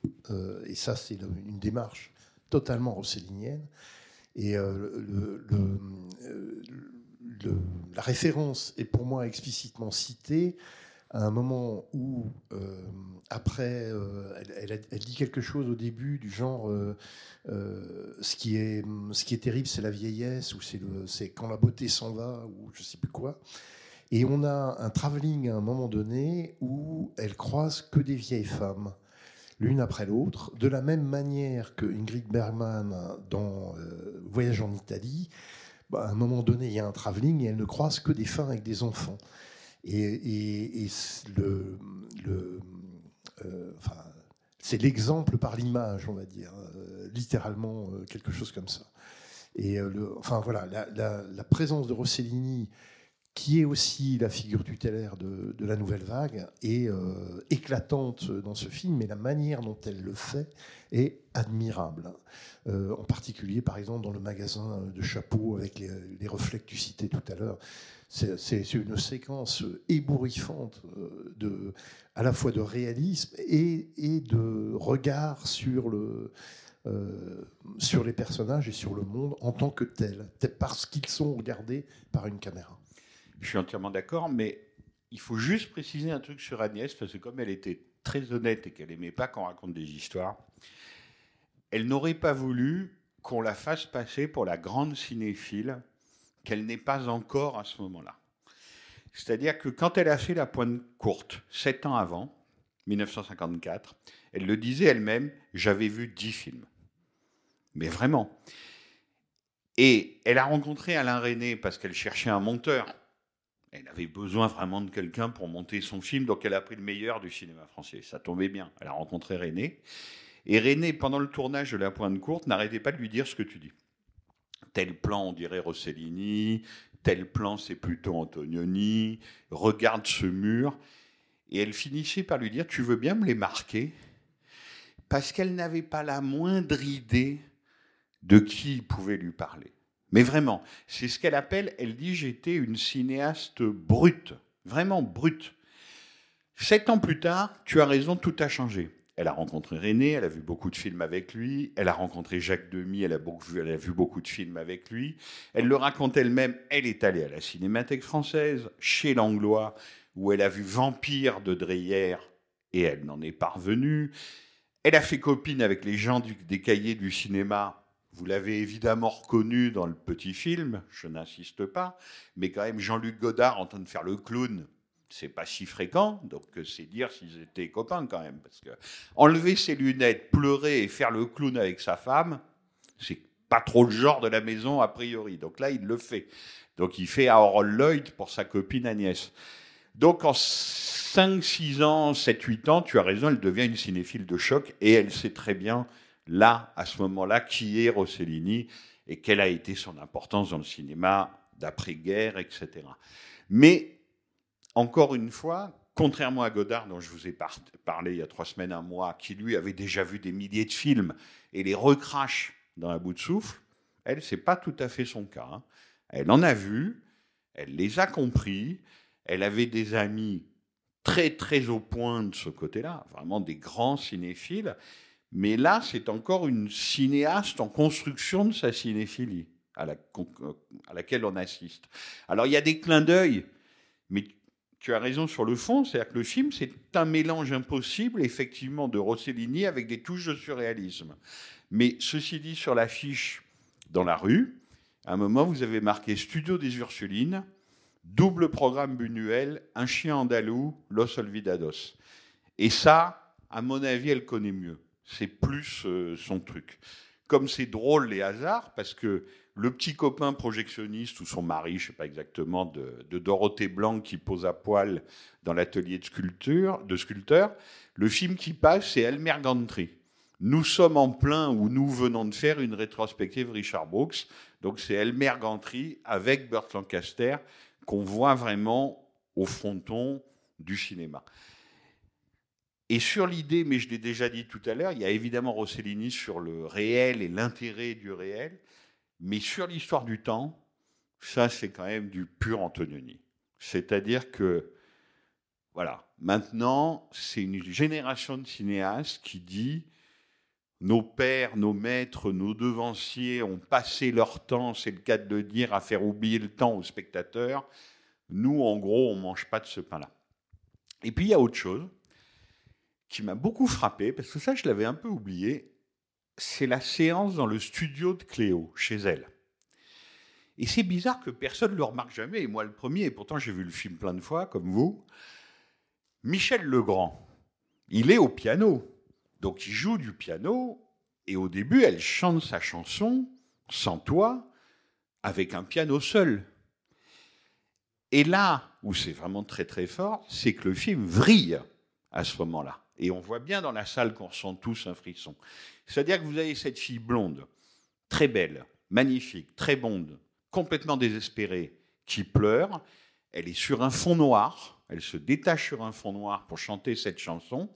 Speaker 5: et ça, c'est une démarche totalement rossellinienne. Et euh, euh, la référence est pour moi explicitement citée à un moment où, euh, après, elle, dit quelque chose au début du genre ce, qui est, ce qui est terrible, c'est la vieillesse, ou c'est quand la beauté s'en va, ou je sais plus quoi. Et on a un travelling à un moment donné où elle croise que des vieilles femmes l'une après l'autre, de la même manière que Ingrid Bergman dans euh, Voyage en Italie. Bah, à un moment donné, il y a un travelling et elle ne croise que des femmes avec des enfants. Et, le, euh, c'est l'exemple par l'image, on va dire, euh, littéralement quelque chose comme ça. Et enfin voilà, la, présence de Rossellini qui est aussi la figure tutélaire de, la nouvelle vague, est euh, éclatante dans ce film, mais la manière dont elle le fait est admirable. Euh, en particulier, par exemple, dans le magasin de chapeaux avec les, reflets que tu citais tout à l'heure. C'est une séquence ébouriffante euh, de, à la fois de réalisme et, et de regard sur, le, sur les personnages et sur le monde en tant que tel, parce qu'ils sont regardés par une caméra.
Speaker 1: Je suis entièrement d'accord, mais il faut juste préciser un truc sur Agnès, parce que comme elle était très honnête et qu'elle aimait pas qu'on raconte des histoires, elle n'aurait pas voulu qu'on la fasse passer pour la grande cinéphile qu'elle n'est pas encore à ce moment-là. C'est-à-dire que quand elle a fait La Pointe Courte, sept ans avant, 1954, elle le disait elle-même, j'avais vu dix films. Mais vraiment. Et elle a rencontré Alain René parce qu'elle cherchait un monteur. Elle avait besoin vraiment de quelqu'un pour monter son film, donc elle a pris le meilleur du cinéma français. Ça tombait bien. Elle a rencontré René. Et René, pendant le tournage de La Pointe Courte, n'arrêtait pas de lui dire ce que tu dis. Tel plan, on dirait Rossellini. Tel plan, c'est plutôt Antonioni. Regarde ce mur. Et elle finissait par lui dire Tu veux bien me les marquer? Parce qu'elle n'avait pas la moindre idée de qui pouvait lui parler. Mais vraiment, c'est ce qu'elle appelle, elle dit j'étais une cinéaste brute, vraiment brute. Sept ans plus tard, tu as raison, tout a changé. Elle a rencontré René, elle a vu beaucoup de films avec lui, elle a rencontré Jacques Demy, elle a, vu beaucoup de films avec lui. Elle le raconte elle-même, elle est allée à la Cinémathèque française, chez l'Anglois, où elle a vu Vampire de Dreyer, et elle n'en est pas revenue. Elle a fait copine avec les gens du- des cahiers du cinéma. Vous l'avez évidemment reconnu dans le petit film, je n'insiste pas, mais quand même Jean-Luc Godard en train de faire le clown, c'est pas si fréquent, donc euh, c'est dire s'ils étaient copains quand même, parce que enlever ses lunettes, pleurer et faire le clown avec sa femme, c'est pas trop le genre de la maison a priori. Donc là, il le fait. Donc il fait Harold Lloyd pour sa copine Agnès. Donc en 5, 6 ans, 7, 8 ans, tu as raison, elle devient une cinéphile de choc et elle sait très bien, là, à ce moment-là, qui est Rossellini et quelle a été son importance dans le cinéma d'après-guerre, etc. Mais, encore une fois, contrairement à Godard, dont je vous ai par- parlé il y a trois semaines, un mois, qui lui avait déjà vu des milliers de films et les recrache dans un bout de souffle, elle, c'est pas tout à fait son cas. hein. Elle en a vu, elle les a compris, elle avait des amis très très au point de ce côté-là, vraiment des grands cinéphiles, mais là c'est encore une cinéaste en construction de sa cinéphilie à, la, à laquelle on assiste. Alors il y a des clins d'œil, mais tu as raison sur le fond, c'est-à-dire que le film c'est un mélange impossible effectivement de Rossellini avec des touches de surréalisme. Mais ceci dit, sur l'affiche dans la rue, à un moment vous avez marqué Studio des Ursulines, double programme Buñuel, Un chien andalou, Los Olvidados. Et ça, à mon avis, elle connaît mieux. C'est plus euh, son truc. Comme c'est drôle les hasards, parce que le petit copain projectionniste ou son mari, je ne sais pas exactement, de, Dorothée Blanc qui pose à poil dans l'atelier de sculpture, de sculpteur, le film qui passe, c'est Elmer Gantry. Nous sommes en plein où nous venons de faire une rétrospective Richard Brooks. Donc c'est Elmer Gantry avec Burt Lancaster qu'on voit vraiment au fronton du cinéma. Et sur l'idée, mais je l'ai déjà dit tout à l'heure, il y a évidemment Rossellini sur le réel et l'intérêt du réel, mais sur l'histoire du temps, ça c'est quand même du pur Antonioni. C'est-à-dire que, voilà, maintenant c'est une génération de cinéastes qui dit nos pères, nos maîtres, nos devanciers ont passé leur temps, c'est le cas de le dire, à faire oublier le temps aux spectateurs. Nous, en gros, on ne mange pas de ce pain-là. Et puis, il y a autre chose qui m'a beaucoup frappé, parce que ça, je l'avais un peu oublié, c'est la séance dans le studio de Cléo, chez elle. Et c'est bizarre que personne ne le remarque jamais, et moi le premier, et pourtant j'ai vu le film plein de fois, comme vous. Michel Legrand, il est au piano. Donc il joue du piano et au début elle chante sa chanson sans toi avec un piano seul. Et là où c'est vraiment très très fort, c'est que le film vrille à ce moment-là. Et on voit bien dans la salle qu'on ressent tous un frisson. C'est-à-dire que vous avez cette fille blonde, très belle, magnifique, très blonde, complètement désespérée, qui pleure. Elle est sur un fond noir, elle se détache sur un fond noir pour chanter cette chanson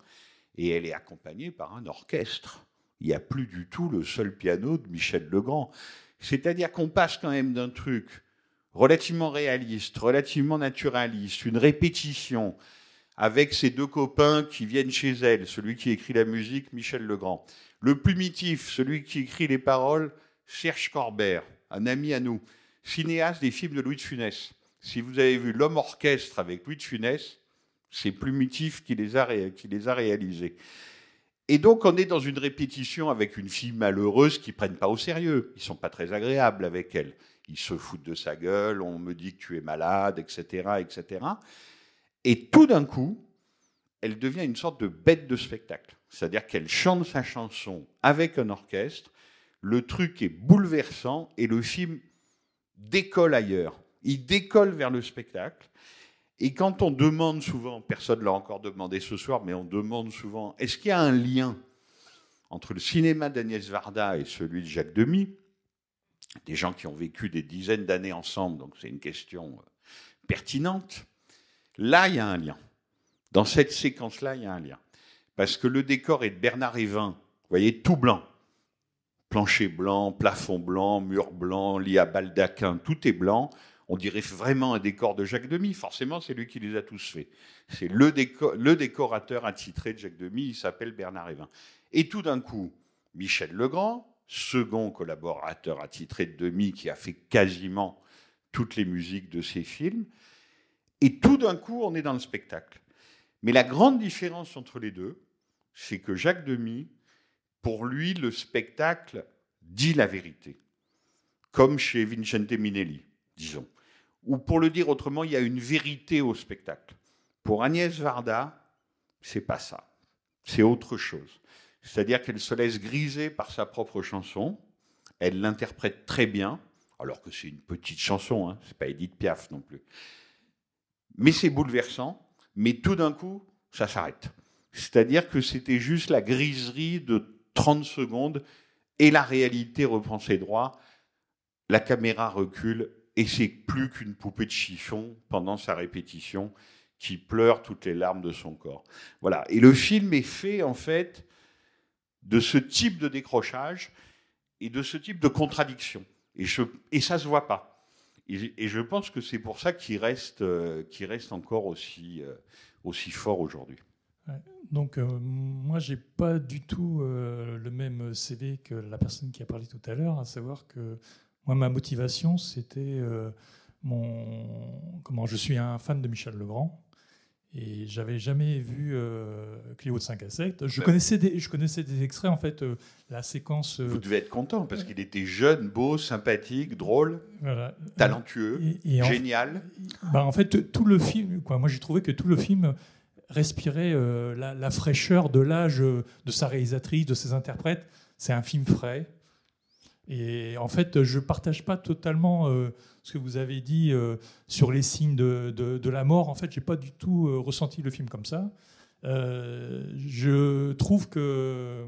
Speaker 1: et elle est accompagnée par un orchestre. Il n'y a plus du tout le seul piano de Michel Legrand. C'est-à-dire qu'on passe quand même d'un truc relativement réaliste, relativement naturaliste, une répétition avec ses deux copains qui viennent chez elle, celui qui écrit la musique, Michel Legrand. Le plumitif, celui qui écrit les paroles, Serge Corbert, un ami à nous, cinéaste des films de Louis de Funès. Si vous avez vu L'homme orchestre avec Louis de Funès, c'est Plumitif qui les a, qui les a réalisés. Et donc, on est dans une répétition avec une fille malheureuse qui ne prennent pas au sérieux. Ils sont pas très agréables avec elle. Ils se foutent de sa gueule, on me dit que tu es malade, etc., etc. Et tout d'un coup, elle devient une sorte de bête de spectacle. C'est-à-dire qu'elle chante sa chanson avec un orchestre, le truc est bouleversant et le film décolle ailleurs. Il décolle vers le spectacle. Et quand on demande souvent, personne ne l'a encore demandé ce soir, mais on demande souvent, est-ce qu'il y a un lien entre le cinéma d'Agnès Varda et celui de Jacques Demy? Des gens qui ont vécu des dizaines d'années ensemble, donc c'est une question euh, pertinente. Là, il y a un lien. Dans cette séquence-là, il y a un lien. Parce que le décor est de Bernard Evin, vous voyez, tout blanc. Plancher blanc, plafond blanc, mur blanc, lit à baldaquin, tout est blanc. On dirait vraiment un décor de Jacques Demy. Forcément, c'est lui qui les a tous faits. C'est le, déco- le décorateur attitré de Jacques Demy, il s'appelle Bernard Evin. Et tout d'un coup, Michel Legrand, second collaborateur attitré de Demy, qui a fait quasiment toutes les musiques de ses films, et tout d'un coup, on est dans le spectacle. Mais la grande différence entre les deux, c'est que Jacques Demy, pour lui, le spectacle dit la vérité. Comme chez Vincente Minelli, disons. Ou pour le dire autrement, il y a une vérité au spectacle. Pour Agnès Varda, c'est pas ça. C'est autre chose. C'est-à-dire qu'elle se laisse griser par sa propre chanson. Elle l'interprète très bien, alors que c'est une petite chanson, hein, c'est pas Edith Piaf non plus. Mais c'est bouleversant, mais tout d'un coup, ça s'arrête. C'est-à-dire que c'était juste la griserie de 30 secondes et la réalité reprend ses droits. La caméra recule et c'est plus qu'une poupée de chiffon pendant sa répétition qui pleure toutes les larmes de son corps. Voilà. Et le film est fait en fait de ce type de décrochage et de ce type de contradiction. Et, je, et ça se voit pas. Et, je pense que c'est pour ça qu'il reste, euh, qu'il reste encore aussi, euh, fort aujourd'hui.
Speaker 6: Donc, euh, moi, j'ai pas du tout euh, le même CV que la personne qui a parlé tout à l'heure, à savoir que moi, ma motivation, c'était mon. Comment Je suis un fan de Michel Legrand. Et j'avais jamais vu euh, Cléo de 5 à 7. Je, connaissais des, je connaissais des extraits, en fait, euh, la séquence. euh,
Speaker 1: Vous devez être content parce qu'il était jeune, beau, sympathique, drôle,
Speaker 6: voilà.
Speaker 1: talentueux,
Speaker 6: Et- et en-
Speaker 1: génial.
Speaker 6: Bah, en fait, tout le film, quoi, moi j'ai trouvé que tout le film respirait euh, la, la fraîcheur de l'âge de sa réalisatrice, de ses interprètes. C'est un film frais. Et en fait, je ne partage pas totalement euh, ce que vous avez dit euh, sur les signes de, de- de la mort. En fait, je n'ai pas du tout euh, ressenti le film comme ça. Je trouve que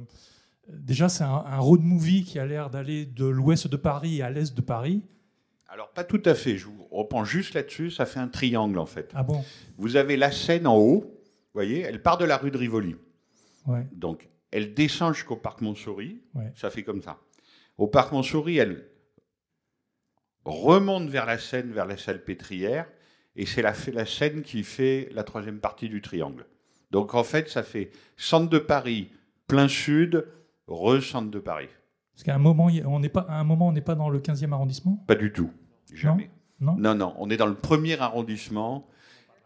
Speaker 6: déjà, c'est un, un road movie qui a l'air d'aller de l'ouest de Paris à l'est de Paris.
Speaker 1: Alors, pas tout à fait. Je vous reprends juste là-dessus. Ça fait un triangle, en fait.
Speaker 6: Ah bon?
Speaker 1: Vous avez la scène en haut. Vous voyez, elle part de la rue de Rivoli.
Speaker 6: Ouais.
Speaker 1: Donc, elle descend jusqu'au parc Montsouris.
Speaker 6: Ouais.
Speaker 1: Ça fait comme ça. Au parc Montsouris, elle remonte vers la Seine, vers la salle pétrière. Et c'est la, la Seine qui fait la troisième partie du triangle. Donc, en fait, ça fait centre de Paris, plein sud, re-centre de Paris.
Speaker 6: Parce qu'à un moment, on n'est pas, à un moment, on n'est pas dans le 15e arrondissement?
Speaker 1: Pas du tout. Jamais.
Speaker 6: Non?
Speaker 1: Non, non. On est dans le premier arrondissement,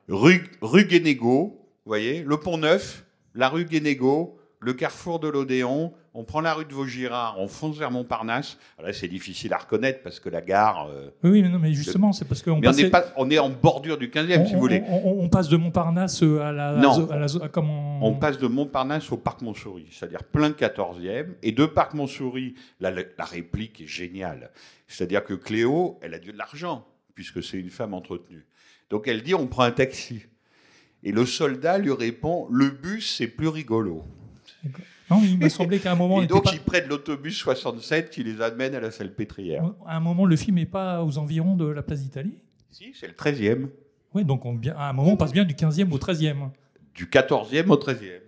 Speaker 1: rue, rue vous voyez, le Pont Neuf, la rue Guénégaud, le carrefour de l'Odéon. On prend la rue de Vaugirard, on fonce vers Montparnasse. Alors Là, c'est difficile à reconnaître parce que la gare. euh,
Speaker 6: Oui, mais, non, mais justement, c'est parce qu'on
Speaker 1: mais on
Speaker 6: passait-
Speaker 1: est, pas, on est en bordure du 15e,
Speaker 6: on,
Speaker 1: si vous voulez.
Speaker 6: on- passe de Montparnasse à la,
Speaker 1: Non.
Speaker 6: à la, à comment
Speaker 1: On passe de Montparnasse au parc Montsouris, c'est-à-dire plein 14e. Et de parc Montsouris, la, la réplique est géniale. C'est-à-dire que Cléo, elle a de l'argent, puisque c'est une femme entretenue. Donc elle dit on prend un taxi. Et le soldat lui répond le bus, c'est plus rigolo.
Speaker 6: Non, il me semblait qu'à un moment,
Speaker 1: Et donc
Speaker 6: pas-
Speaker 1: ils prennent l'autobus 67 qui les amène à la salle pétrière.
Speaker 6: à un moment, le film n'est pas aux environs de la place d'Italie.
Speaker 1: Si, c'est le 13e.
Speaker 6: Oui, donc on, à un moment, on passe bien du 15e au 13e.
Speaker 1: Du 14e au 13e.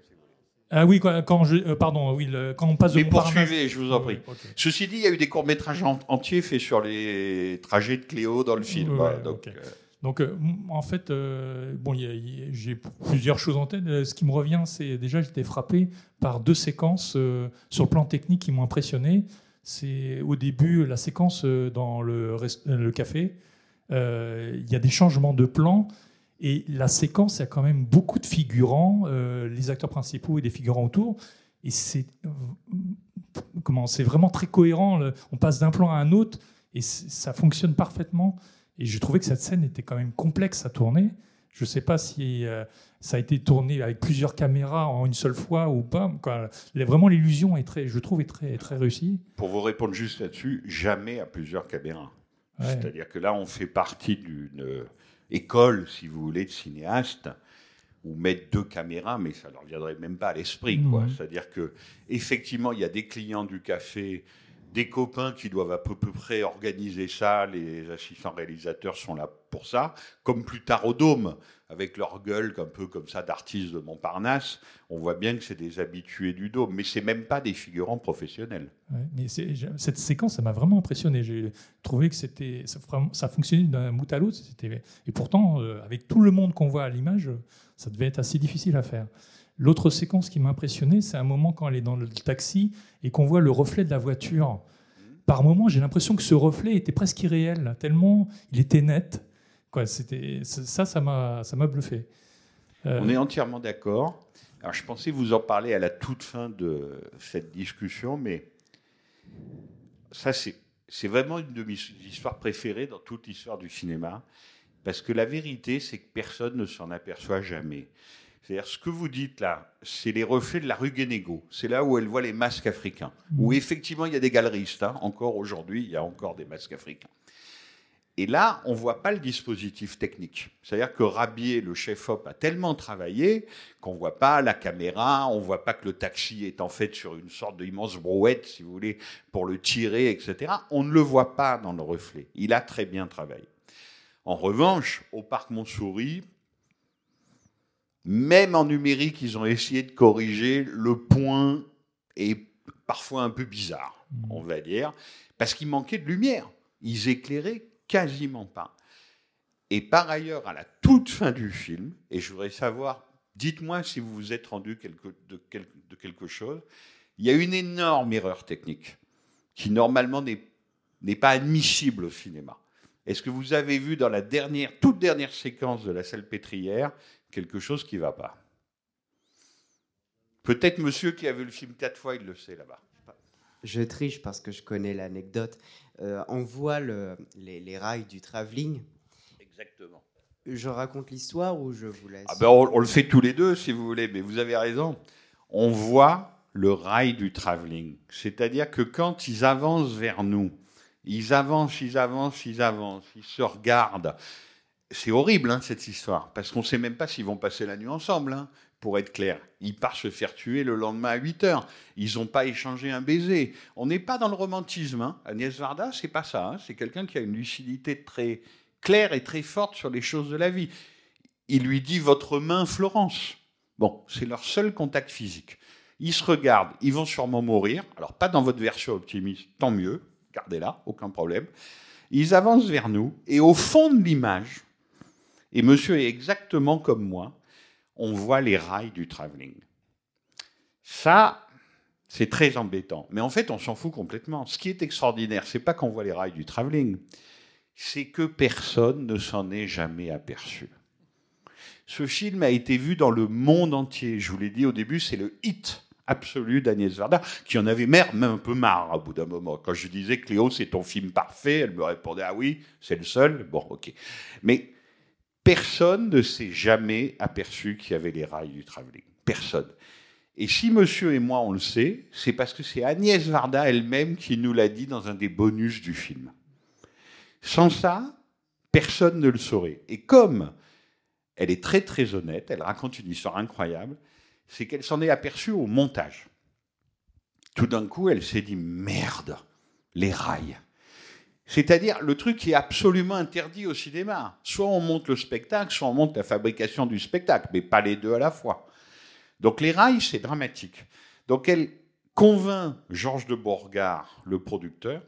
Speaker 6: Ah oui, quand je, euh, pardon, oui, le- quand on passe de
Speaker 1: Mais poursuivez, je vous en prie.
Speaker 6: Ok.
Speaker 1: Ceci dit, il y a eu des courts-métrages en- entiers faits sur les trajets de Cléo dans le film. Voilà,
Speaker 6: ouais,
Speaker 1: donc,
Speaker 6: ok.
Speaker 1: euh,
Speaker 6: Donc, euh, en fait, euh, bon, j'ai plusieurs choses en tête. Euh, Ce qui me revient, c'est déjà, j'étais frappé par deux séquences sur le plan technique qui m'ont impressionné. C'est au début la séquence dans le, café Il y a des changements de plan. Et la séquence, il y a quand même beaucoup de figurants, les acteurs principaux et des figurants autour. Et c'est comment C'est vraiment très cohérent. on passe d'un plan à un autre et ça fonctionne parfaitement. Et je trouvais que cette scène était quand même complexe à tourner. Je ne sais pas si euh, ça a été tourné avec plusieurs caméras en une seule fois ou pas. Quoi. Vraiment, l'illusion est très, je trouve, est très, très réussie.
Speaker 1: Pour vous répondre juste là-dessus, jamais à plusieurs caméras.
Speaker 6: Ouais.
Speaker 1: C'est-à-dire que là, on fait partie d'une école, si vous voulez, de cinéastes, où mettre deux caméras, mais ça ne leur viendrait même pas à l'esprit. quoi.
Speaker 6: Mhm.
Speaker 1: C'est-à-dire que effectivement, il y a des clients du café, des copains qui doivent à peu, près organiser ça, les assistants réalisateurs sont là pour ça, comme plus tard au Dôme, avec leur gueule un peu comme ça d'artistes de Montparnasse, on voit bien que c'est des habitués du Dôme, mais c'est même pas des figurants professionnels.
Speaker 6: Mais cette séquence, ça m'a vraiment impressionné. J'ai trouvé que c'était, ça, fonctionnait d'un bout à l'autre. Et pourtant, euh, avec tout le monde qu'on voit à l'image, ça devait être assez difficile à faire. L'autre séquence qui m'a impressionné, c'est un moment quand elle est dans le taxi et qu'on voit le reflet de la voiture. Par moment, j'ai l'impression que ce reflet était presque irréel, tellement il était net. Quoi, ça, ça m'a, ça m'a bluffé. Euh,
Speaker 1: On est entièrement d'accord. Alors, je pensais vous en parler à la toute fin de cette discussion, mais ça, c'est, c'est vraiment une de mes histoires préférées dans toute l'histoire du cinéma, parce que la vérité, c'est que personne ne s'en aperçoit jamais. C'est-à-dire, ce que vous dites là, c'est les reflets de la rue Guénégo. C'est là où elle voit les masques africains. Où effectivement, il y a des galeristes. hein. Encore aujourd'hui, il y a encore des masques africains. Et là, on ne voit pas le dispositif technique. C'est-à-dire que Rabier, le chef-op, a tellement travaillé qu'on ne voit pas la caméra, on ne voit pas que le taxi est en fait sur une sorte d'immense brouette, si vous voulez, pour le tirer, etc. On ne le voit pas dans le reflet. Il a très bien travaillé. En revanche, au parc Montsouris, même en numérique, ils ont essayé de corriger le point est parfois un peu bizarre, on va dire, parce qu'il manquait de lumière. Ils éclairaient quasiment pas. Et par ailleurs, à la toute fin du film, et je voudrais savoir, dites-moi si vous vous êtes rendu quelque- de, quel- de quelque chose, il y a une énorme erreur technique qui normalement n'est pas admissible au cinéma. Est-ce que vous avez vu dans la dernière, toute dernière séquence de la salle pétrière quelque chose qui ne va pas? Peut-être monsieur qui a vu le film quatre fois, il le sait là-bas.
Speaker 4: Je triche parce que je connais l'anecdote. Euh, on voit le- les, les rails du travelling.
Speaker 1: Exactement.
Speaker 4: Je raconte l'histoire ou je vous laisse?
Speaker 1: Ah ben, on, on le fait tous les deux, si vous voulez, mais vous avez raison. On voit le rail du travelling. C'est-à-dire que quand ils avancent vers nous, ils avancent, ils avancent, ils avancent, ils se regardent. C'est horrible, hein, cette histoire, parce qu'on ne sait même pas s'ils vont passer la nuit ensemble, hein, pour être clair. Ils partent se faire tuer le lendemain à 8 heures. Ils n'ont pas échangé un baiser. On n'est pas dans le romantisme. Hein. Agnès Varda, c'est pas ça. C'est quelqu'un qui a une lucidité très claire et très forte sur les choses de la vie. Il lui dit votre main, Florence. Bon, c'est leur seul contact physique. Ils se regardent, ils vont sûrement mourir. Alors, pas dans votre version optimiste, tant mieux, gardez-la, aucun problème. Ils avancent vers nous, et au fond de l'image, et monsieur est exactement comme moi, on voit les rails du travelling. Ça, c'est très embêtant. Mais en fait, on s'en fout complètement. Ce qui est extraordinaire, c'est pas qu'on voit les rails du travelling, c'est que personne ne s'en est jamais aperçu. Ce film a été vu dans le monde entier. Je vous l'ai dit au début, c'est le hit absolu d'Agnès Varda, qui en avait même un peu marre au bout d'un moment. Quand je disais Cléo, c'est ton film parfait, elle me répondait ah oui, c'est le seul. Bon, ok. Mais personne ne s'est jamais aperçu qu'il y avait les rails du travelling. Personne. Et si monsieur et moi on le sait, c'est parce que c'est Agnès Varda elle-même qui nous l'a dit dans un des bonus du film. Sans ça, personne ne le saurait. Et comme elle est très très honnête, elle raconte une histoire incroyable, c'est qu'elle s'en est aperçue au montage. Tout d'un coup, elle s'est dit merde, les rails. C'est-à-dire le truc qui est absolument interdit au cinéma. Soit on monte le spectacle, soit on monte la fabrication du spectacle, mais pas les deux à la fois. Donc les rails, c'est dramatique. Donc elle convainc Georges de Borgard, le producteur,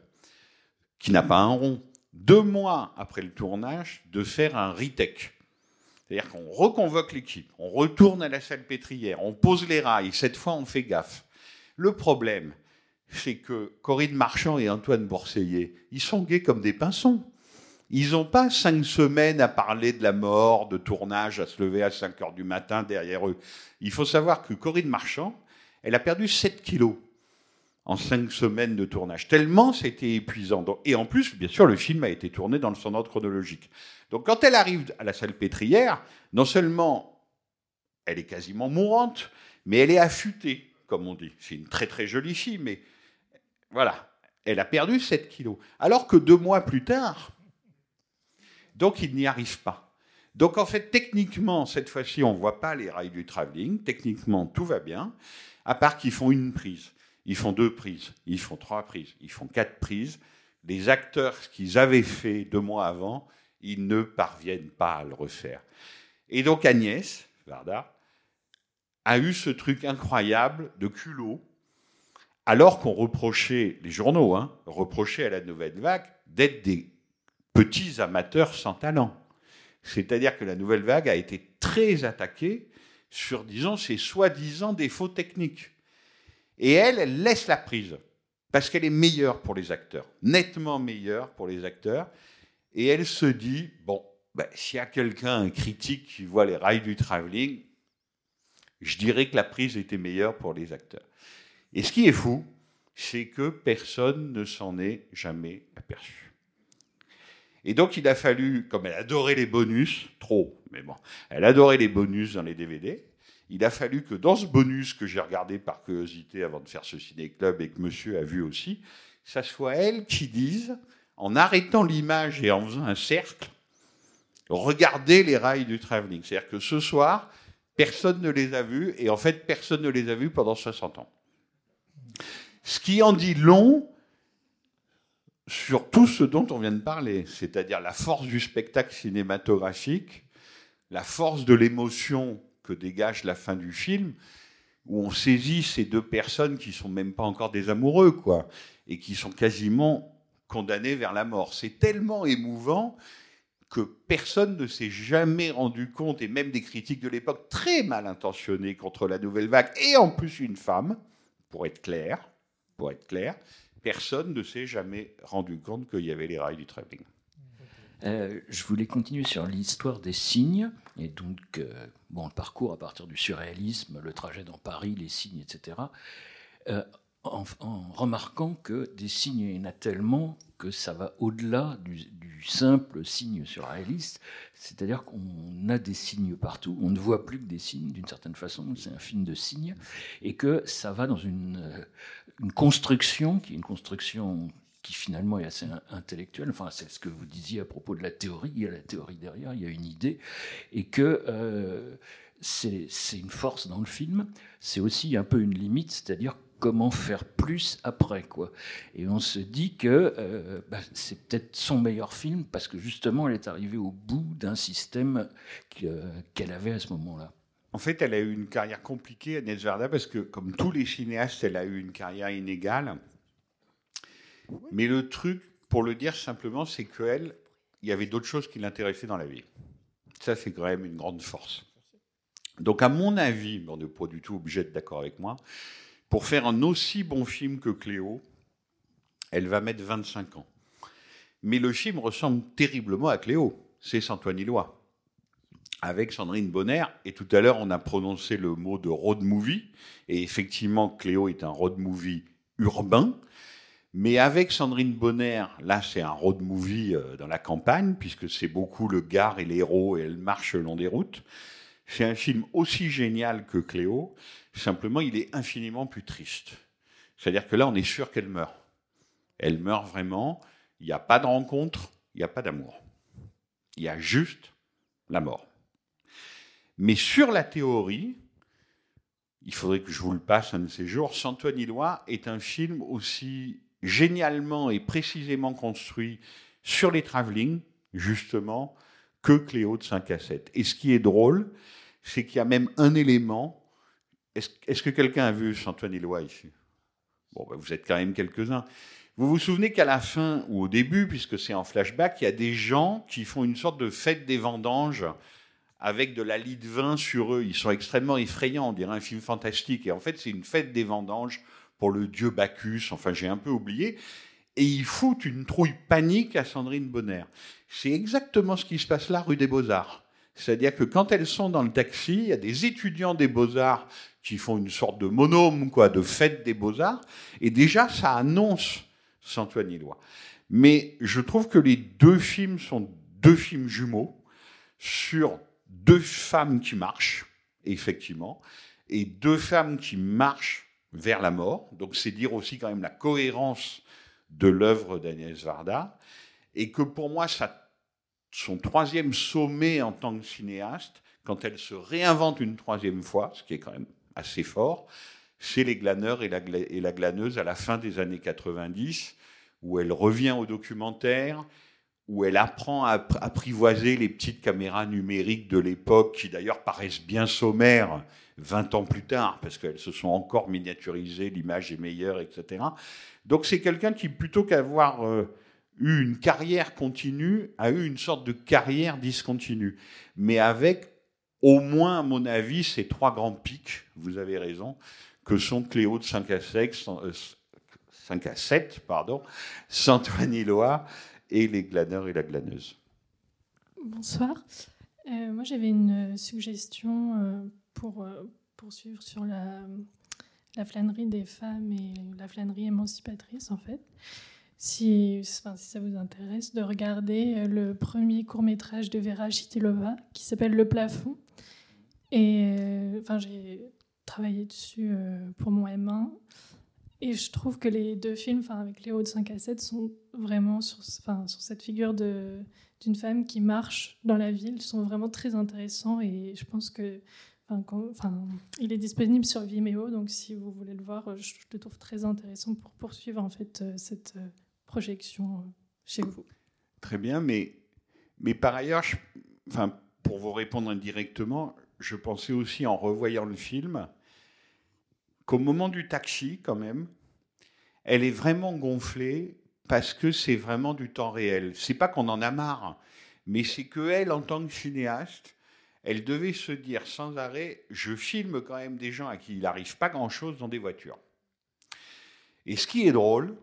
Speaker 1: qui n'a pas un rond, deux mois après le tournage, de faire un retake. C'est-à-dire qu'on reconvoque l'équipe, on retourne à la salle pétrière, on pose les rails, cette fois on fait gaffe. Le problème, c'est que Corinne Marchand et Antoine Bourseillet, ils sont gays comme des pinsons. Ils n'ont pas cinq semaines à parler de la mort, de tournage, à se lever à 5 heures du matin derrière eux. Il faut savoir que Corinne Marchand, elle a perdu 7 kilos en cinq semaines de tournage. Tellement c'était épuisant. Et en plus, bien sûr, le film a été tourné dans son ordre chronologique. Donc quand elle arrive à la salle pétrière, non seulement elle est quasiment mourante, mais elle est affûtée, comme on dit. C'est une très très jolie fille, mais voilà, elle a perdu 7 kilos. Alors que deux mois plus tard, donc il n'y arrive pas. Donc en fait, techniquement, cette fois-ci, on ne voit pas les rails du travelling. Techniquement, tout va bien, à part qu'ils font une prise. Ils font deux prises, ils font trois prises, ils font quatre prises. Les acteurs, ce qu'ils avaient fait deux mois avant, ils ne parviennent pas à le refaire. Et donc Agnès Varda a eu ce truc incroyable de culot, alors qu'on reprochait, les journaux, hein, reprochaient à la nouvelle vague d'être des petits amateurs sans talent. C'est-à-dire que la nouvelle vague a été très attaquée sur, disons, ses soi-disant défauts techniques. Et elle, elle laisse la prise, parce qu'elle est meilleure pour les acteurs, nettement meilleure pour les acteurs. Et elle se dit, bon, ben, s'il y a quelqu'un, un critique qui voit les rails du travelling, je dirais que la prise était meilleure pour les acteurs. Et ce qui est fou, c'est que personne ne s'en est jamais aperçu. Et donc il a fallu, comme elle adorait les bonus, trop, mais bon, elle adorait les bonus dans les DVD, il a fallu que dans ce bonus que j'ai regardé par curiosité avant de faire ce ciné-club et que monsieur a vu aussi, ça soit elle qui dise, en arrêtant l'image et en faisant un cercle, regardez les rails du travelling. C'est-à-dire que ce soir, personne ne les a vus, et en fait, personne ne les a vus pendant 60 ans. Ce qui en dit long sur tout ce dont on vient de parler, c'est-à-dire la force du spectacle cinématographique, la force de l'émotion que dégage la fin du film, où on saisit ces deux personnes qui sont même pas encore des amoureux, quoi, et qui sont quasiment condamnés vers la mort. C'est tellement émouvant que personne ne s'est jamais rendu compte, et même des critiques de l'époque très mal intentionnées contre la nouvelle vague, et en plus une femme, pour être clair, pour être clair, personne ne s'est jamais rendu compte qu'il y avait les rails du travelling.
Speaker 7: Euh, je voulais continuer sur l'histoire des signes, et donc, euh, bon, le parcours à partir du surréalisme, le trajet dans Paris, les signes, etc., euh, en, remarquant que des signes, il y en a tellement que ça va au-delà du, simple signe surréaliste, c'est-à-dire qu'on a des signes partout, on ne voit plus que des signes d'une certaine façon, c'est un film de signes, et que ça va dans une construction qui est une construction qui finalement est assez intellectuelle. Enfin, c'est ce que vous disiez à propos de la théorie. Il y a la théorie derrière, il y a une idée, et que euh, c'est une force dans le film. C'est aussi un peu une limite, c'est-à-dire comment faire plus après, quoi. Et on se dit que euh, bah, c'est peut-être son meilleur film parce que justement, elle est arrivée au bout d'un système que- qu'elle avait à ce moment-là.
Speaker 1: En fait, elle a eu une carrière compliquée, Agnès Varda, parce que, comme tous les cinéastes, elle a eu une carrière inégale. Mais le truc, pour le dire simplement, c'est qu'elle, il y avait d'autres choses qui l'intéressaient dans la vie. Ça, c'est quand même une grande force. Donc, à mon avis, on n'est pas du tout obligé d'être d'accord avec moi, pour faire un aussi bon film que Cléo, elle va mettre 25 ans. Mais le film ressemble terriblement à Cléo. C'est Saint-Antoine Illois avec Sandrine Bonner. Et tout à l'heure, on a prononcé le mot de road movie. Et effectivement, Cléo est un road movie urbain. Mais avec Sandrine Bonner, là, c'est un road movie euh, dans la campagne, puisque c'est beaucoup le gare et les héros, et elle marche le long des routes. C'est un film aussi génial que Cléo, simplement, il est infiniment plus triste. C'est-à-dire que là, on est sûr qu'elle meurt. Elle meurt vraiment. Il n'y a pas de rencontre, il n'y a pas d'amour. Il y a juste la mort. Mais sur la théorie, il faudrait que je vous le passe un de ces jours, Santoine Illois est un film aussi génialement et précisément construit sur les travelling, justement, que Cléo de 5 à 7. Et ce qui est drôle, c'est qu'il y a même un élément. Est-ce que quelqu'un a vu Santoine Illois ici? Bon, ben, vous êtes quand même quelques-uns. Vous vous souvenez qu'à la fin ou au début, puisque c'est en flashback, il y a des gens qui font une sorte de fête des vendanges avec de la lit de vin sur eux. Ils sont extrêmement effrayants, on dirait un film fantastique. Et en fait, c'est une fête des vendanges pour le dieu Bacchus. Enfin, j'ai un peu oublié. et ils foutent une trouille panique à Sandrine Bonner. C'est exactement ce qui se passe là, rue des Beaux-Arts. C'est-à-dire que quand elles sont dans le taxi, il y a des étudiants des Beaux-Arts qui font une sorte de monôme, quoi, de fête des Beaux-Arts, et déjà ça annonce Santoine Illois. Mais je trouve que les deux films sont deux films jumeaux sur deux femmes qui marchent, effectivement, et deux femmes qui marchent vers la mort. Donc c'est dire aussi quand même la cohérence de l'œuvre d'Agnès Varda, et que pour moi, ça, son troisième sommet en tant que cinéaste, quand elle se réinvente une troisième fois, ce qui est quand même assez fort, c'est Les glaneurs et la, et la glaneuse à la fin des années 90, où elle revient au documentaire, où elle apprend à apprivoiser les petites caméras numériques de l'époque, qui d'ailleurs paraissent bien sommaires 20 ans plus tard, parce qu'elles se sont encore miniaturisées, l'image est meilleure, etc. Donc c'est quelqu'un qui, plutôt qu'avoir euh, eu une carrière continue, a eu une sorte de carrière discontinue, mais avec au moins, à mon avis, ces trois grands pics, vous avez raison, que sont Cléo de 5 à 7, 5 à 7 pardon, Saint-Ouen-Ilois et les glaneurs et la glaneuse.
Speaker 8: Bonsoir. Euh, moi, j'avais une suggestion euh, pour euh, poursuivre sur la, flânerie des femmes et la flânerie émancipatrice, en fait. Si, enfin, si ça vous intéresse, de regarder le premier court-métrage de Vera Chitilova qui s'appelle Le plafond. Et enfin, j'ai travaillé dessus pour mon M1. Et je trouve que les deux films, enfin, avec Léo de 5 à 7, sont vraiment sur, enfin, sur cette figure d'une femme qui marche dans la ville, sont vraiment très intéressants. Et je pense que. Il est disponible sur Vimeo, donc si vous voulez le voir, je le trouve très intéressant pour poursuivre en fait euh, cette euh, projection euh, chez vous.
Speaker 1: Très bien, mais, mais par ailleurs, enfin, pour vous répondre indirectement, je pensais aussi en revoyant le film qu'au moment du taxi, quand même, elle est vraiment gonflée parce que c'est vraiment du temps réel. C'est pas qu'on en a marre, mais c'est que elle, en tant que cinéaste, elle devait se dire sans arrêt je filme quand même des gens à qui il n'arrive pas grand-chose dans des voitures. Et ce qui est drôle,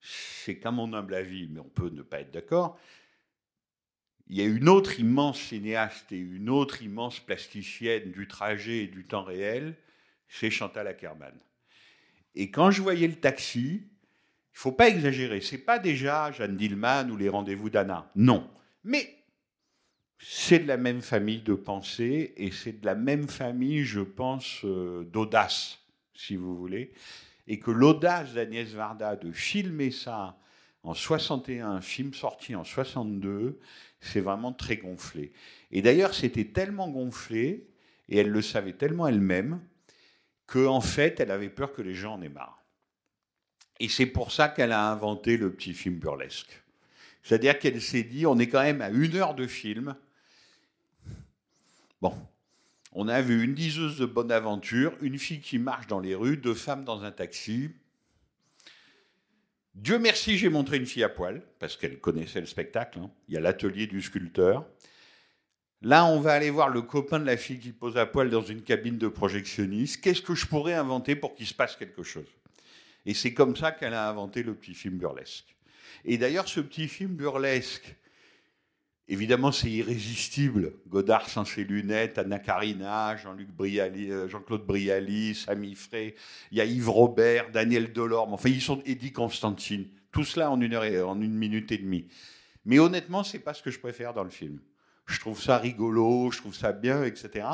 Speaker 1: c'est qu'à mon humble avis, mais on peut ne pas être d'accord, il y a une autre immense cinéaste et une autre immense plasticienne du trajet et du temps réel c'est Chantal Ackerman. Et quand je voyais le taxi, il faut pas exagérer. C'est pas déjà Jeanne Dillman ou les rendez-vous d'Anna. Non. Mais c'est de la même famille de pensée et c'est de la même famille, je pense, euh, d'audace, si vous voulez. Et que l'audace d'Agnès Varda de filmer ça en 61, film sorti en 62, c'est vraiment très gonflé. Et d'ailleurs, c'était tellement gonflé, et elle le savait tellement elle-même, qu'en fait, elle avait peur que les gens en aient marre. Et c'est pour ça qu'elle a inventé le petit film burlesque. C'est-à-dire qu'elle s'est dit, on est quand même à une heure de film. Bon, on a vu une diseuse de bonne aventure, une fille qui marche dans les rues, deux femmes dans un taxi. Dieu merci, j'ai montré une fille à poil, parce qu'elle connaissait le spectacle. Hein. Il y a l'atelier du sculpteur. Là, on va aller voir le copain de la fille qui pose à poil dans une cabine de projectionniste. Qu'est-ce que je pourrais inventer pour qu'il se passe quelque chose? Et c'est comme ça qu'elle a inventé le petit film burlesque. Et d'ailleurs, ce petit film burlesque, évidemment, c'est irrésistible. Godard sans ses lunettes, Anna Karina, euh, Jean-Claude Brialy, Samy Frey, il y a Yves Robert, Daniel Delorme, enfin, ils sont Eddie Constantine. Tout cela en une, heure et, en une minute et demie. Mais honnêtement, c'est pas ce que je préfère dans le film je trouve ça rigolo, je trouve ça bien, etc.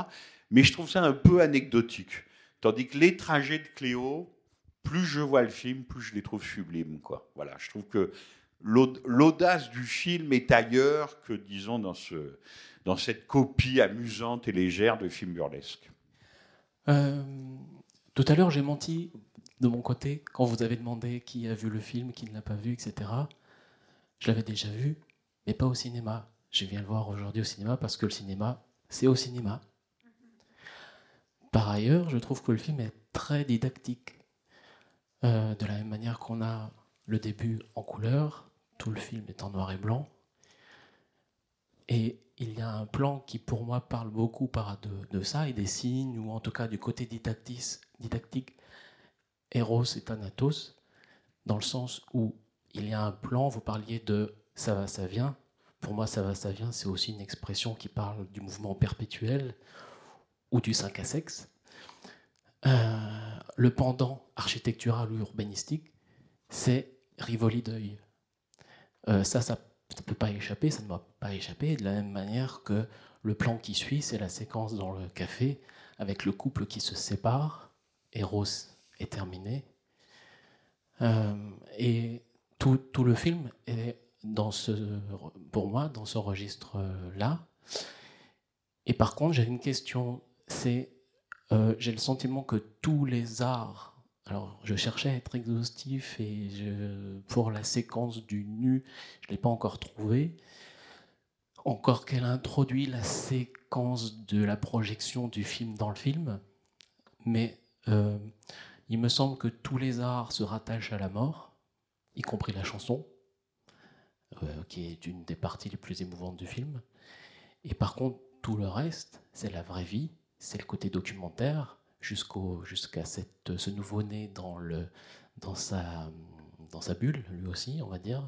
Speaker 1: Mais je trouve ça un peu anecdotique. Tandis que les trajets de Cléo, plus je vois le film, plus je les trouve sublimes. Voilà, je trouve que l'audace du film est ailleurs que, disons, dans, ce, dans cette copie amusante et légère de film burlesque.
Speaker 9: Euh, tout à l'heure, j'ai menti de mon côté quand vous avez demandé qui a vu le film, qui ne l'a pas vu, etc. Je l'avais déjà vu, mais pas au cinéma. Je viens le voir aujourd'hui au cinéma parce que le cinéma, c'est au cinéma. Par ailleurs, je trouve que le film est très didactique. Euh, de la même manière qu'on a le début en couleur, tout le film est en noir et blanc. Et il y a un plan qui, pour moi, parle beaucoup de, ça et des signes, ou en tout cas du côté didactique, Eros et Thanatos, dans le sens où il y a un plan, vous parliez de ça va, ça vient. Pour moi, ça va, ça vient, c'est aussi une expression qui parle du mouvement perpétuel ou du 5 à sexe. Euh, le pendant architectural ou urbanistique, c'est Rivoli d'œil. Euh, ça, ça ne peut pas échapper, ça ne m'a pas échappé, de la même manière que le plan qui suit, c'est la séquence dans le café avec le couple qui se sépare, Eros est terminé. Euh, et tout, tout, le film est dans ce, pour moi dans ce registre-là. Et par contre, j'ai une question, c'est euh, j'ai le sentiment que tous les arts, alors je cherchais à être exhaustif et pour la séquence du nu, je ne l'ai pas encore trouvé. Encore qu'elle introduit la séquence de la projection du film dans le film, mais euh, il me semble que tous les arts se rattachent à la mort, y compris la chanson, euh, qui est une des parties les plus émouvantes du film. Et par contre, tout le reste, c'est la vraie vie, c'est le côté documentaire, jusqu'à cette, ce nouveau-né dans, dans, sa, dans sa bulle, lui aussi, on va dire.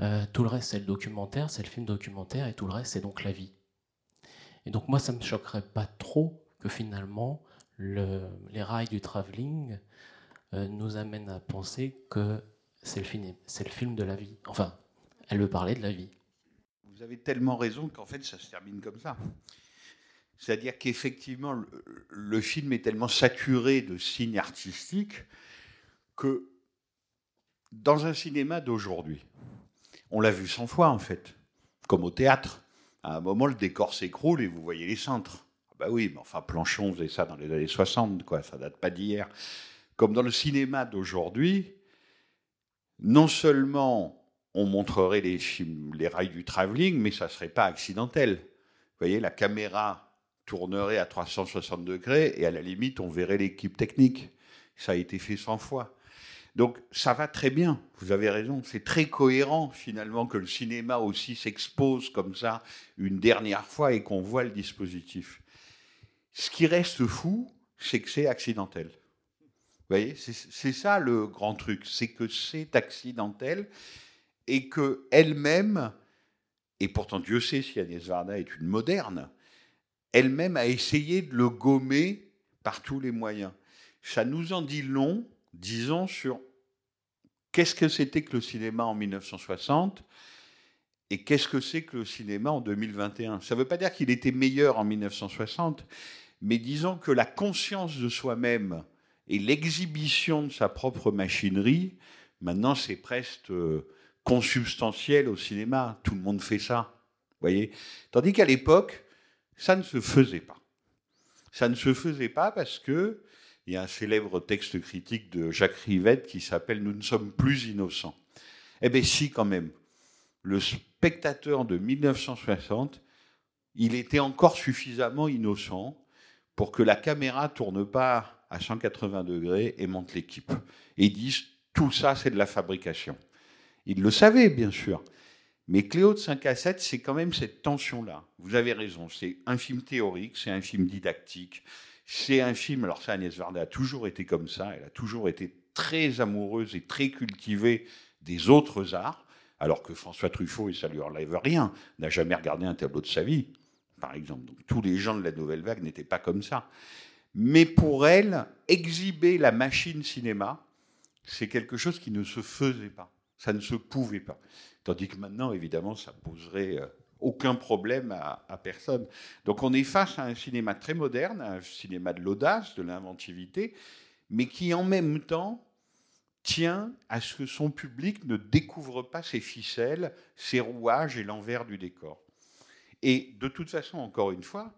Speaker 9: Euh, tout le reste, c'est le documentaire, c'est le film documentaire, et tout le reste, c'est donc la vie. Et donc moi, ça ne me choquerait pas trop que finalement, le, les rails du travelling euh, nous amènent à penser que c'est le, c'est le film de la vie. Enfin, elle veut parler de la vie.
Speaker 1: Vous avez tellement raison qu'en fait, ça se termine comme ça. C'est-à-dire qu'effectivement, le, film est tellement saturé de signes artistiques que dans un cinéma d'aujourd'hui, on l'a vu 100 fois en fait, comme au théâtre. À un moment, le décor s'écroule et vous voyez les centres. Bah oui, mais enfin, Planchon faisait ça dans les années 60, quoi, ça date pas d'hier. Comme dans le cinéma d'aujourd'hui, non seulement on montrerait les, les rails du travelling, mais ça serait pas accidentel. Vous voyez, la caméra tournerait à 360 degrés et à la limite, on verrait l'équipe technique. Ça a été fait 100 fois. Donc ça va très bien, vous avez raison, c'est très cohérent finalement que le cinéma aussi s'expose comme ça une dernière fois et qu'on voit le dispositif. Ce qui reste fou, c'est que c'est accidentel. Vous voyez, c'est ça le grand truc, c'est que c'est accidentel et que elle-même, et pourtant Dieu sait si Agnès Varda est une moderne, elle-même a essayé de le gommer par tous les moyens. Ça nous en dit long, disons, sur qu'est-ce que c'était que le cinéma en 1960 et qu'est-ce que c'est que le cinéma en 2021. Ça ne veut pas dire qu'il était meilleur en 1960, mais disons que la conscience de soi-même et l'exhibition de sa propre machinerie, maintenant c'est presque euh, consubstantiel au cinéma. Tout le monde fait ça. voyez Tandis qu'à l'époque, ça ne se faisait pas. Ça ne se faisait pas parce que il y a un célèbre texte critique de Jacques Rivette qui s'appelle Nous ne sommes plus innocents. Eh bien, si, quand même. Le spectateur de 1960, il était encore suffisamment innocent pour que la caméra tourne pas à 180 degrés et monte l'équipe. Et ils disent tout ça, c'est de la fabrication. Il le savait, bien sûr. Mais Cléo de 5 à 7, c'est quand même cette tension-là. Vous avez raison, c'est un film théorique, c'est un film didactique, c'est un film, alors ça, Agnès Varda a toujours été comme ça, elle a toujours été très amoureuse et très cultivée des autres arts, alors que François Truffaut, et ça lui enlève rien, n'a jamais regardé un tableau de sa vie, par exemple. Donc, tous les gens de la Nouvelle Vague n'étaient pas comme ça. Mais pour elle, exhiber la machine cinéma, c'est quelque chose qui ne se faisait pas. Ça ne se pouvait pas. Tandis que maintenant, évidemment, ça poserait euh, aucun problème à, personne. Donc on est face à un cinéma très moderne, un cinéma de l'audace, de l'inventivité, mais qui en même temps tient à ce que son public ne découvre pas ses ficelles, ses rouages et l'envers du décor. Et de toute façon, encore une fois,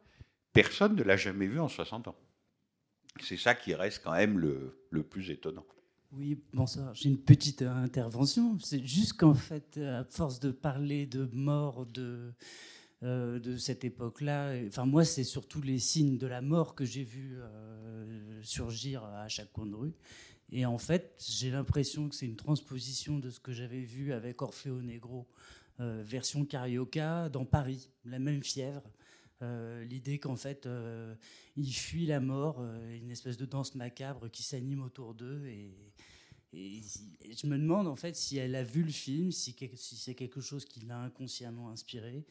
Speaker 1: personne ne l'a jamais vu en 60 ans. C'est ça qui reste quand même le, le plus étonnant.
Speaker 10: Oui, bonsoir. J'ai une petite euh, intervention. C'est juste qu'en fait, euh, à force de parler de mort de, euh, de cette époque-là, enfin moi, c'est surtout les signes de la mort que j'ai vu surgir à chaque coin de rue. Et en fait, j'ai l'impression que c'est une transposition de ce que j'avais vu avec Orfeo Negro, version carioca, dans Paris, la même fièvre. L'idée qu'en fait, ils fuient la mort, une espèce de danse macabre qui s'anime autour d'eux et, je me demande en fait si elle a vu le film, si, c'est quelque chose qui l'a inconsciemment inspiré.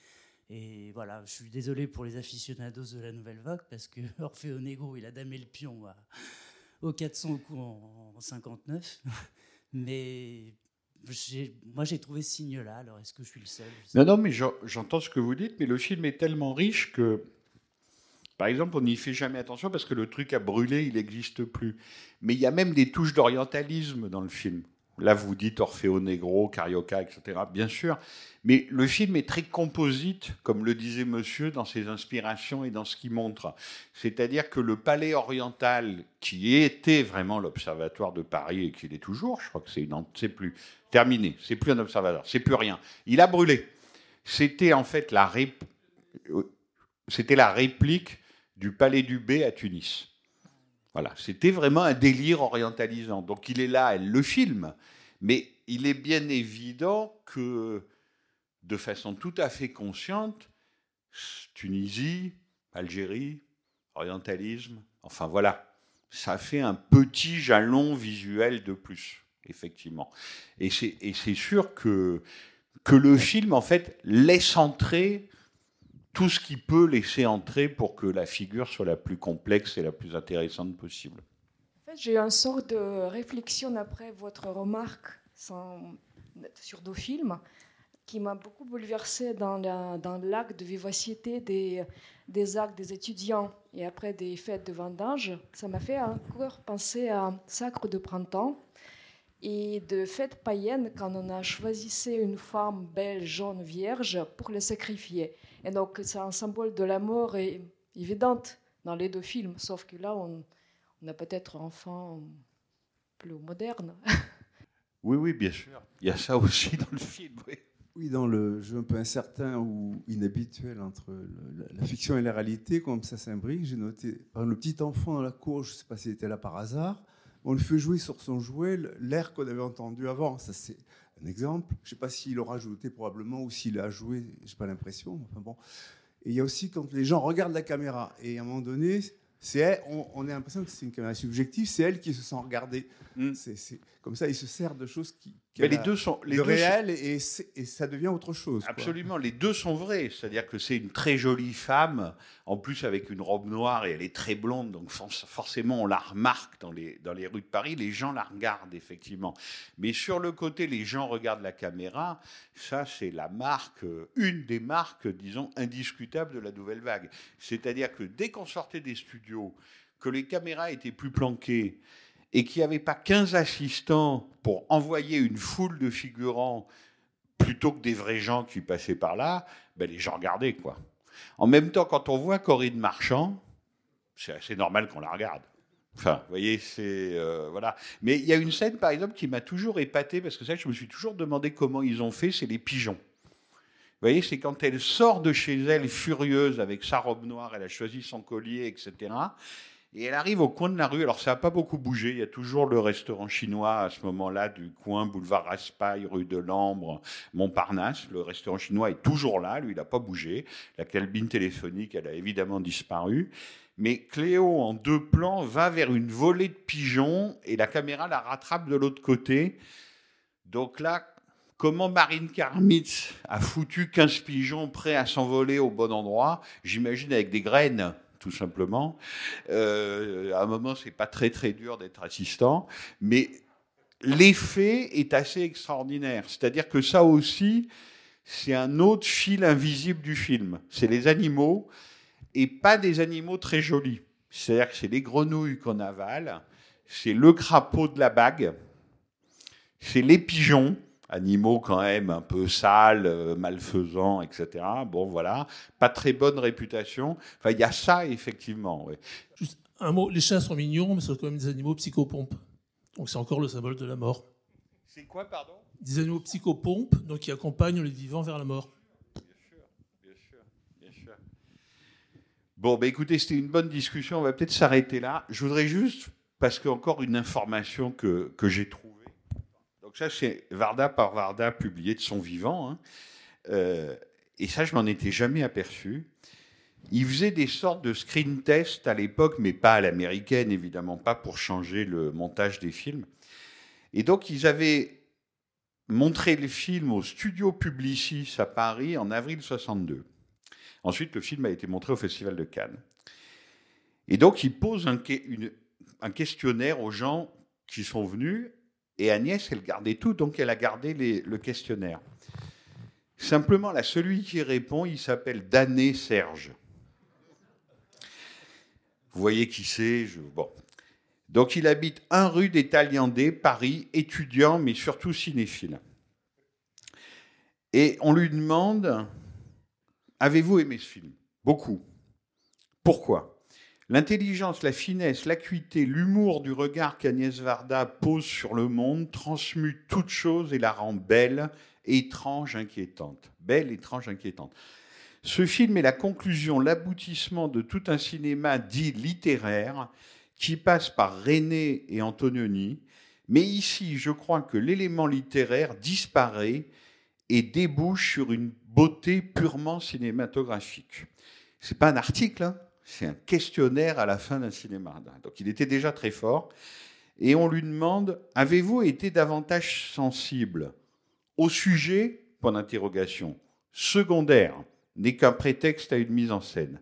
Speaker 10: Et voilà, je suis désolé pour les aficionados de la Nouvelle Vague parce que Orfeo Negro, il a damé le pion à, au 400 coups en, en 59. Mais moi, j'ai trouvé ce signe-là. Alors, est-ce que je suis le seul?
Speaker 1: Non, non, mais j'entends ce que vous dites, mais le film est tellement riche que, par exemple, on n'y fait jamais attention parce que le truc a brûlé, il n'existe plus. Mais il y a même des touches d'orientalisme dans le film. Là, vous dites Orfeo Negro, Carioca, etc. Bien sûr. Mais le film est très composite, comme le disait monsieur, dans ses inspirations et dans ce qu'il montre. C'est-à-dire que le palais oriental, qui était vraiment l'observatoire de Paris et qui l'est toujours, je crois que c'est plus terminé, c'est plus un observatoire, c'est plus rien. Il a brûlé. C'était en fait la, c'était la réplique du palais du Bey à Tunis. Voilà, c'était vraiment un délire orientalisant. Donc il est là, elle le filme, mais il est bien évident que, de façon tout à fait consciente, Tunisie, Algérie, orientalisme, enfin voilà, ça fait un petit jalon visuel de plus, effectivement. Et c'est sûr que, que le film, en fait, laisse entrer tout ce qui peut laisser entrer pour que la figure soit la plus complexe et la plus intéressante possible.
Speaker 11: En fait, j'ai eu une sorte de réflexion après votre remarque sur deux films qui m'a beaucoup bouleversée dans, dans l'acte de vivacité des, des actes des étudiants et après des fêtes de vendange. Ça m'a fait encore penser à Sacre de printemps et de fêtes païennes quand on a choisi une femme belle, jaune, vierge pour le sacrifier. Et donc, c'est un symbole de la mort évidente dans les deux films, sauf que là, on, a peut-être un enfant plus moderne.
Speaker 1: Oui, oui, bien sûr. Il y a ça aussi dans le film, oui.
Speaker 12: Oui, dans le jeu un peu incertain ou inhabituel entre la, fiction et la réalité, comme ça s'imbrique, j'ai noté, par le petit enfant dans la cour, je ne sais pas s'il était là par hasard, on lui fait jouer sur son jouet l'air qu'on avait entendu avant. Ça, c'est un exemple. Je ne sais pas s'il l'aura ajouté probablement ou s'il a joué, je n'ai pas l'impression. Enfin bon. Et il y a aussi quand les gens regardent la caméra et à un moment donné, c'est on, on, a l'impression que c'est une caméra subjective, c'est elle qui se sent regardée. Mm. C'est comme ça, il se sert de choses qui,
Speaker 1: mais les deux sont
Speaker 12: les
Speaker 1: de
Speaker 12: réel et, et, ça devient autre chose.
Speaker 1: Absolument, les deux sont vrais. C'est-à-dire que c'est une très jolie femme, en plus avec une robe noire et elle est très blonde, donc forcément on la remarque dans les, dans les rues de Paris. Les gens la regardent effectivement. Mais sur le côté, les gens regardent la caméra. Ça, c'est la marque, une des marques, disons, indiscutables de la nouvelle vague. C'est-à-dire que dès qu'on sortait des studios, que les caméras étaient plus planquées, et qu'il n'y avait pas 15 assistants pour envoyer une foule de figurants plutôt que des vrais gens qui passaient par là, ben les gens regardaient quoi. En même temps, quand on voit Corinne Marchand, c'est assez normal qu'on la regarde. Enfin, vous voyez, c'est euh, voilà. Mais il y a une scène, par exemple, qui m'a toujours épaté parce que ça, je me suis toujours demandé comment ils ont fait. C'est les pigeons. Vous voyez, c'est quand elle sort de chez elle furieuse avec sa robe noire, elle a choisi son collier, etc. Et elle arrive au coin de la rue. Alors, ça n'a pas beaucoup bougé. Il y a toujours le restaurant chinois à ce moment-là du coin, boulevard Raspail, rue de Lambre, Montparnasse. Le restaurant chinois est toujours là. Lui, il n'a pas bougé. La cabine téléphonique, elle a évidemment disparu. Mais Cléo, en deux plans, va vers une volée de pigeons et la caméra la rattrape de l'autre côté. Donc là, comment Marine Karmitz a foutu 15 pigeons prêts à s'envoler au bon endroit? J'imagine avec des graines tout simplement. Euh, à un moment, c'est pas très très dur d'être assistant, mais l'effet est assez extraordinaire. C'est-à-dire que ça aussi, c'est un autre fil invisible du film. C'est les animaux et pas des animaux très jolis. C'est-à-dire que c'est les grenouilles qu'on avale, c'est le crapaud de la bague, c'est les pigeons, animaux quand même un peu sales, euh, malfaisants, etc. Bon, voilà, pas très bonne réputation. Enfin, il y a ça, effectivement.
Speaker 13: Juste un mot, les chats sont mignons, mais ce sont quand même des animaux psychopompes. Donc c'est encore le symbole de la mort.
Speaker 1: C'est quoi, pardon?
Speaker 13: Des animaux psychopompes, donc qui accompagnent les vivants vers la mort.
Speaker 1: Bien sûr, bien sûr, bien sûr. Bon, bah écoutez, c'était une bonne discussion, on va peut-être s'arrêter là. Je voudrais juste, parce qu'encore une information que, que j'ai trouvée, ça, c'est Varda par Varda publié de son vivant. Hein. Euh, et ça, je m'en étais jamais aperçu. Il faisait des sortes de screen tests à l'époque, mais pas à l'américaine, évidemment pas pour changer le montage des films. Et donc, ils avaient montré le film au studio Publicis à Paris en avril 62. Ensuite, le film a été montré au Festival de Cannes. Et donc, ils posent un, questionnaire aux gens qui sont venus. Et Agnès, elle gardait tout, donc elle a gardé le questionnaire. Simplement, là, celui qui répond, il s'appelle Dané Serge. Vous voyez qui c'est je... Bon. Donc, il habite 1 rue des Taliandais, Paris, étudiant, mais surtout cinéphile. Et on lui demande Avez-vous aimé ce film? Beaucoup. Pourquoi? L'intelligence, la finesse, l'acuité, l'humour du regard qu'Agnès Varda pose sur le monde transmute toute chose et la rend belle, étrange, inquiétante. Belle, étrange, inquiétante. Ce film est la conclusion, l'aboutissement de tout un cinéma dit littéraire qui passe par René et Antonioni. Mais ici, je crois que l'élément littéraire disparaît et débouche sur une beauté purement cinématographique. C'est pas un article, hein c'est un questionnaire à la fin d'un cinéma. Donc il était déjà très fort. Et on lui demande Avez-vous été davantage sensible au sujet Point d'interrogation. Secondaire n'est qu'un prétexte à une mise en scène.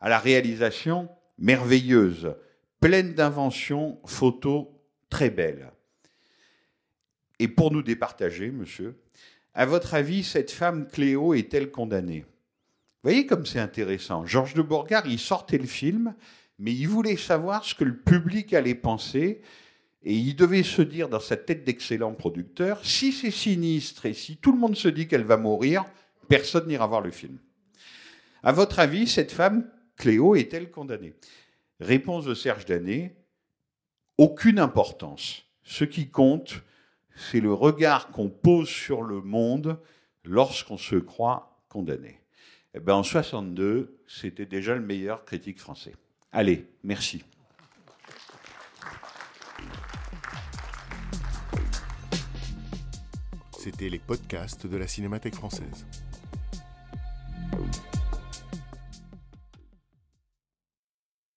Speaker 1: À la réalisation merveilleuse, pleine d'inventions, photos très belles? Et pour nous départager, monsieur, à votre avis, cette femme Cléo est-elle condamnée? Vous voyez comme c'est intéressant. Georges de Bourgard, il sortait le film, mais il voulait savoir ce que le public allait penser. Et il devait se dire dans sa tête d'excellent producteur, si c'est sinistre et si tout le monde se dit qu'elle va mourir, personne n'ira voir le film. À votre avis, cette femme, Cléo, est-elle condamnée? Réponse de Serge Danet, aucune importance. Ce qui compte, c'est le regard qu'on pose sur le monde lorsqu'on se croit condamné. Eh ben, en 62, c'était déjà le meilleur critique français. Allez, merci.
Speaker 14: C'était les podcasts de la Cinémathèque française.